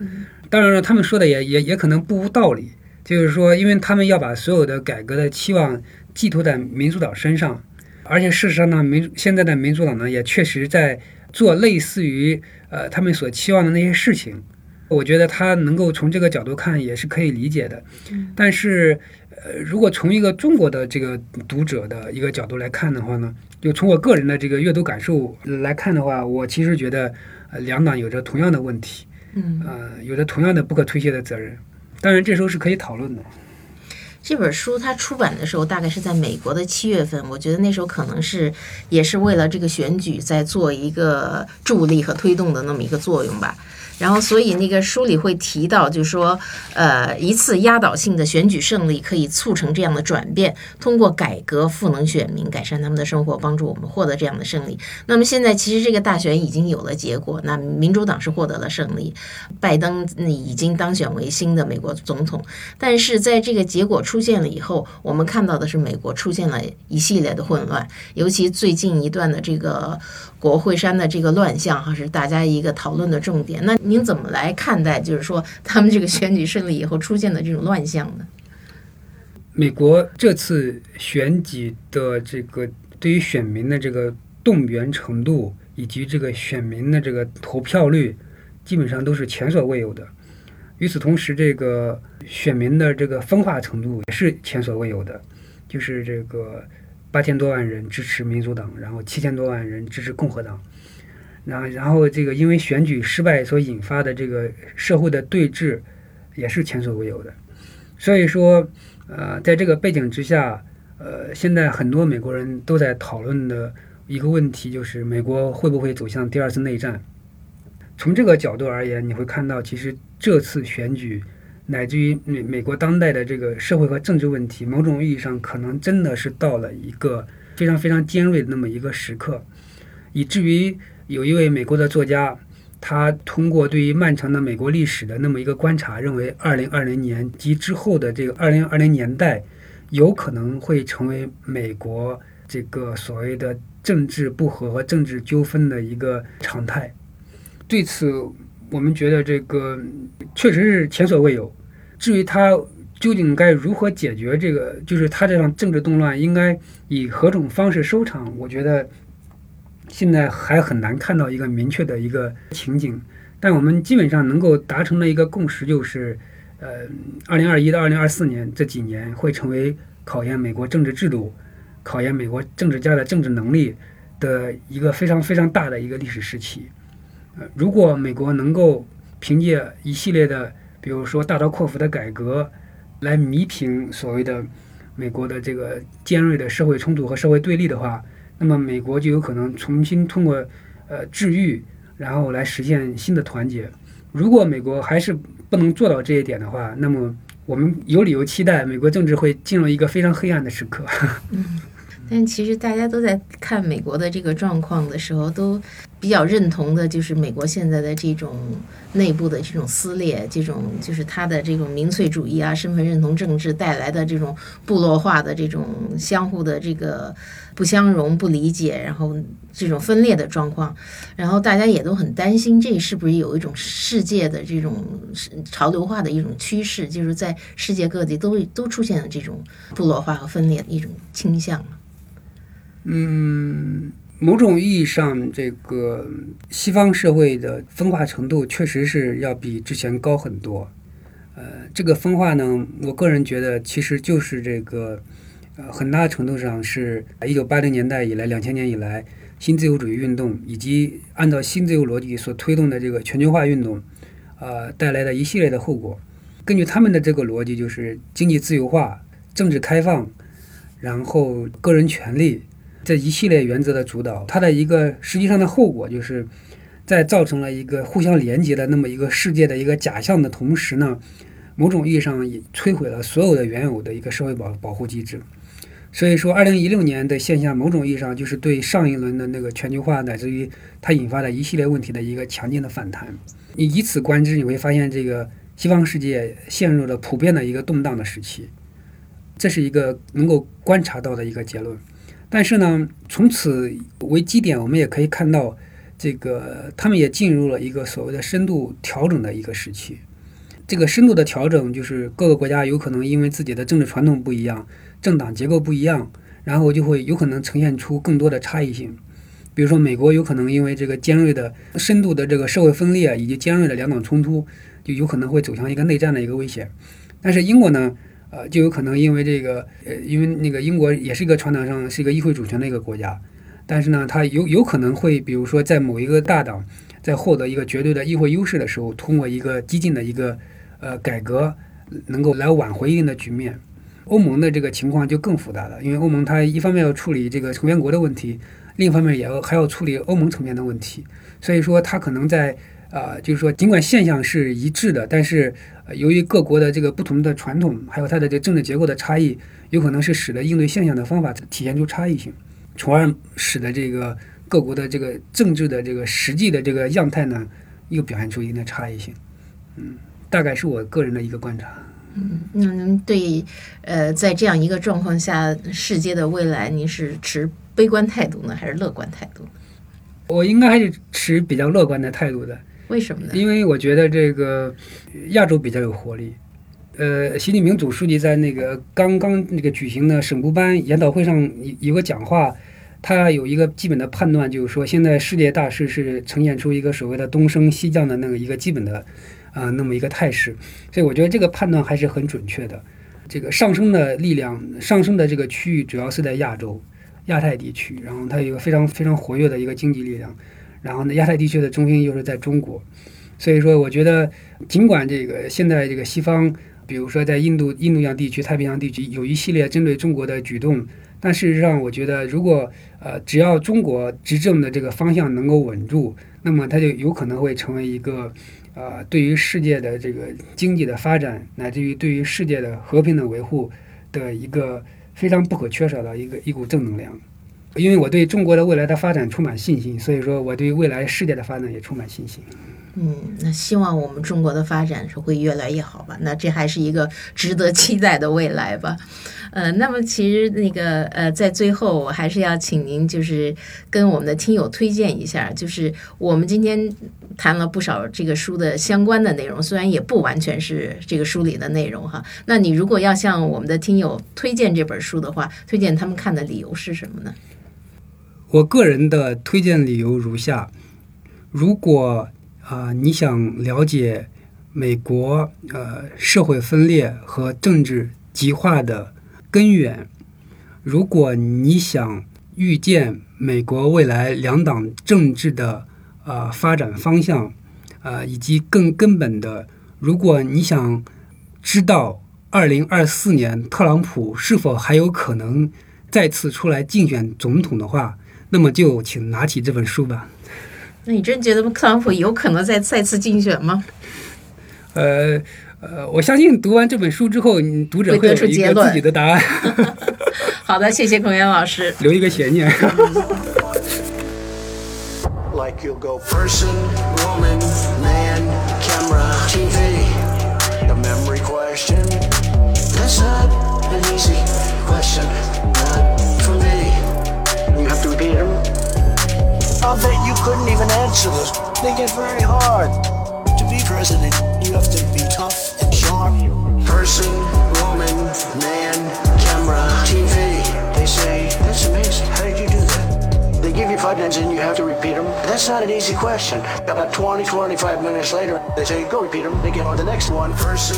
当然了，他们说的也也也可能不无道理，就是说，因为他们要把所有的改革的期望寄托在民主党身上，而且事实上呢，民现在的民主党呢也确实在做类似于呃他们所期望的那些事情。我觉得他能够从这个角度看也是可以理解的。但是呃，如果从一个中国的这个读者的一个角度来看的话呢？就从我个人的这个阅读感受来看的话，我其实觉得，呃，两党有着同样的问题，嗯，呃，有着同样的不可推卸的责任。当然，这时候是可以讨论的。这本书它出版的时候，大概是在美国的七月份，我觉得那时候可能是也是为了这个选举在做一个助力和推动的那么一个作用吧。然后所以那个书里会提到，就是说，呃，一次压倒性的选举胜利可以促成这样的转变，通过改革赋能选民，改善他们的生活，帮助我们获得这样的胜利。那么现在其实这个大选已经有了结果，那民主党是获得了胜利，拜登已经当选为新的美国总统。但是在这个结果出现了以后，我们看到的是美国出现了一系列的混乱，尤其最近一段的这个国会山的这个乱象，哈，是大家一个讨论的重点。那您怎么来看待，就是说他们这个选举胜利以后出现的这种乱象呢？美国这次选举的这个对于选民的这个动员程度，以及这个选民的这个投票率，基本上都是前所未有的。与此同时，这个选民的这个分化程度也是前所未有的，就是这个八千多万人支持民主党，然后七千多万人支持共和党，然后然后这个因为选举失败所引发的这个社会的对峙也是前所未有的。所以说，呃，在这个背景之下，呃，现在很多美国人都在讨论的一个问题就是美国会不会走向第二次内战。从这个角度而言，你会看到，其实这次选举，乃至于美美国当代的这个社会和政治问题，某种意义上可能真的是到了一个非常非常尖锐的那么一个时刻，以至于有一位美国的作家，他通过对于漫长的美国历史的那么一个观察，认为二零二零年及之后的这个二零二零年代，有可能会成为美国这个所谓的政治不和和政治纠纷的一个常态。对此，我们觉得这个确实是前所未有。至于他究竟该如何解决这个，就是他这场政治动乱应该以何种方式收场，我觉得现在还很难看到一个明确的一个情景。但我们基本上能够达成的一个共识就是，呃，二零二一到二零二四年这几年会成为考验美国政治制度、考验美国政治家的政治能力的一个非常非常大的一个历史时期。呃如果美国能够凭借一系列的，比如说大刀阔斧的改革，来弥平所谓的美国的这个尖锐的社会冲突和社会对立的话，那么美国就有可能重新通过呃治愈，然后来实现新的团结。如果美国还是不能做到这一点的话，那么我们有理由期待美国政治会进入一个非常黑暗的时刻。嗯，但其实大家都在看美国的这个状况的时候都。比较认同的就是美国现在的这种内部的这种撕裂，这种就是他的这种民粹主义啊、身份认同政治带来的这种部落化的这种相互的这个不相容、不理解，然后这种分裂的状况，然后大家也都很担心，这是不是有一种世界的这种潮流化的一种趋势，就是在世界各地都都出现了这种部落化和分裂的一种倾向嗯。某种意义上，这个西方社会的分化程度确实是要比之前高很多。呃，这个分化呢，我个人觉得其实就是这个，呃，很大程度上是一九八零年代以来、两千年以来新自由主义运动以及按照新自由逻辑所推动的这个全球化运动，呃，带来的一系列的后果。根据他们的这个逻辑，就是经济自由化、政治开放，然后个人权利。这一系列原则的主导，它的一个实际上的后果，就是在造成了一个互相连接的那么一个世界的一个假象的同时呢，某种意义上也摧毁了所有的原有的一个社会保保护机制。所以说，二零一六年的现象，某种意义上就是对上一轮的那个全球化乃至于它引发的一系列问题的一个强劲的反弹。你以此观之，你会发现这个西方世界陷入了普遍的一个动荡的时期，这是一个能够观察到的一个结论。但是呢，从此为基点，我们也可以看到，这个他们也进入了一个所谓的深度调整的一个时期。这个深度的调整，就是各个国家有可能因为自己的政治传统不一样，政党结构不一样，然后就会有可能呈现出更多的差异性。比如说，美国有可能因为这个尖锐的深度的这个社会分裂以及尖锐的两党冲突，就有可能会走向一个内战的一个危险。但是英国呢？呃，就有可能因为这个，呃，因为那个英国也是一个传统上是一个议会主权的一个国家，但是呢，它有有可能会，比如说在某一个大党在获得一个绝对的议会优势的时候，通过一个激进的一个呃改革，能够来挽回一定的局面。欧盟的这个情况就更复杂了，因为欧盟它一方面要处理这个成员国的问题，另一方面也要还要处理欧盟层面的问题，所以说它可能在啊、就是说尽管现象是一致的，但是、呃由于各国的这个不同的传统，还有它的这个政治结构的差异，有可能是使得应对现象的方法体现出差异性，从而使得这个各国的这个政治的这个实际的这个样态呢，又表现出一定的差异性。嗯，大概是我个人的一个观察。那您对呃，在这样一个状况下，世界的未来，您是持悲观态度呢，还是乐观态度呢？我应该还是持比较乐观的态度的。为什么呢？因为我觉得这个亚洲比较有活力。呃，习近平总书记在那个刚刚那个举行的省部班研讨会上有有个讲话，他有一个基本的判断，就是说现在世界大势是呈现出一个所谓的东升西降的那个一个基本的啊、呃那么一个态势，所以我觉得这个判断还是很准确的。这个上升的力量，上升的这个区域主要是在亚洲、亚太地区，然后它有一个非常非常活跃的一个经济力量。然后呢，亚太地区的中心又是在中国，所以说我觉得，尽管这个现在这个西方，比如说在印度、印度洋地区、太平洋地区有一系列针对中国的举动，但事实上，我觉得如果呃只要中国执政的这个方向能够稳住，那么它就有可能会成为一个呃对于世界的这个经济的发展，乃至于对于世界的和平的维护的一个非常不可缺少的一个一股正能量。因为我对中国的未来的发展充满信心，所以说我对未来世界的发展也充满信心。嗯，那希望我们中国的发展是会越来越好吧？那这还是一个值得期待的未来吧。呃，那么其实那个呃，在最后我还是要请您就是跟我们的听友推荐一下，就是我们今天谈了不少这个书的相关的内容，虽然也不完全是这个书里的内容哈。那你如果要向我们的听友推荐这本书的话，推荐他们看的理由是什么呢？我个人的推荐理由如下：如果啊、呃你想了解美国呃社会分裂和政治极化的根源，如果你想预见美国未来两党政治的呃发展方向，呃以及更根本的，如果你想知道二零二四年特朗普是否还有可能再次出来竞选总统的话，那么就请拿起这本书吧。那你真觉得特朗普有可能再再次竞选吗？呃呃，我相信读完这本书之后，你读者会有一个出结论自己的答案，好的，谢谢孔元老师。留一个悬念。Like you'll go Person, woman, couldn't even answer this. They get very hard. To be president, you have to be tough and sharp. Person, woman, man, camera, TV. They say, that's amazing. How did you do that? They give you five names and you have to repeat them. That's not an easy question. About 20, 25 minutes later, they say, go repeat them. They get on the next one. Person,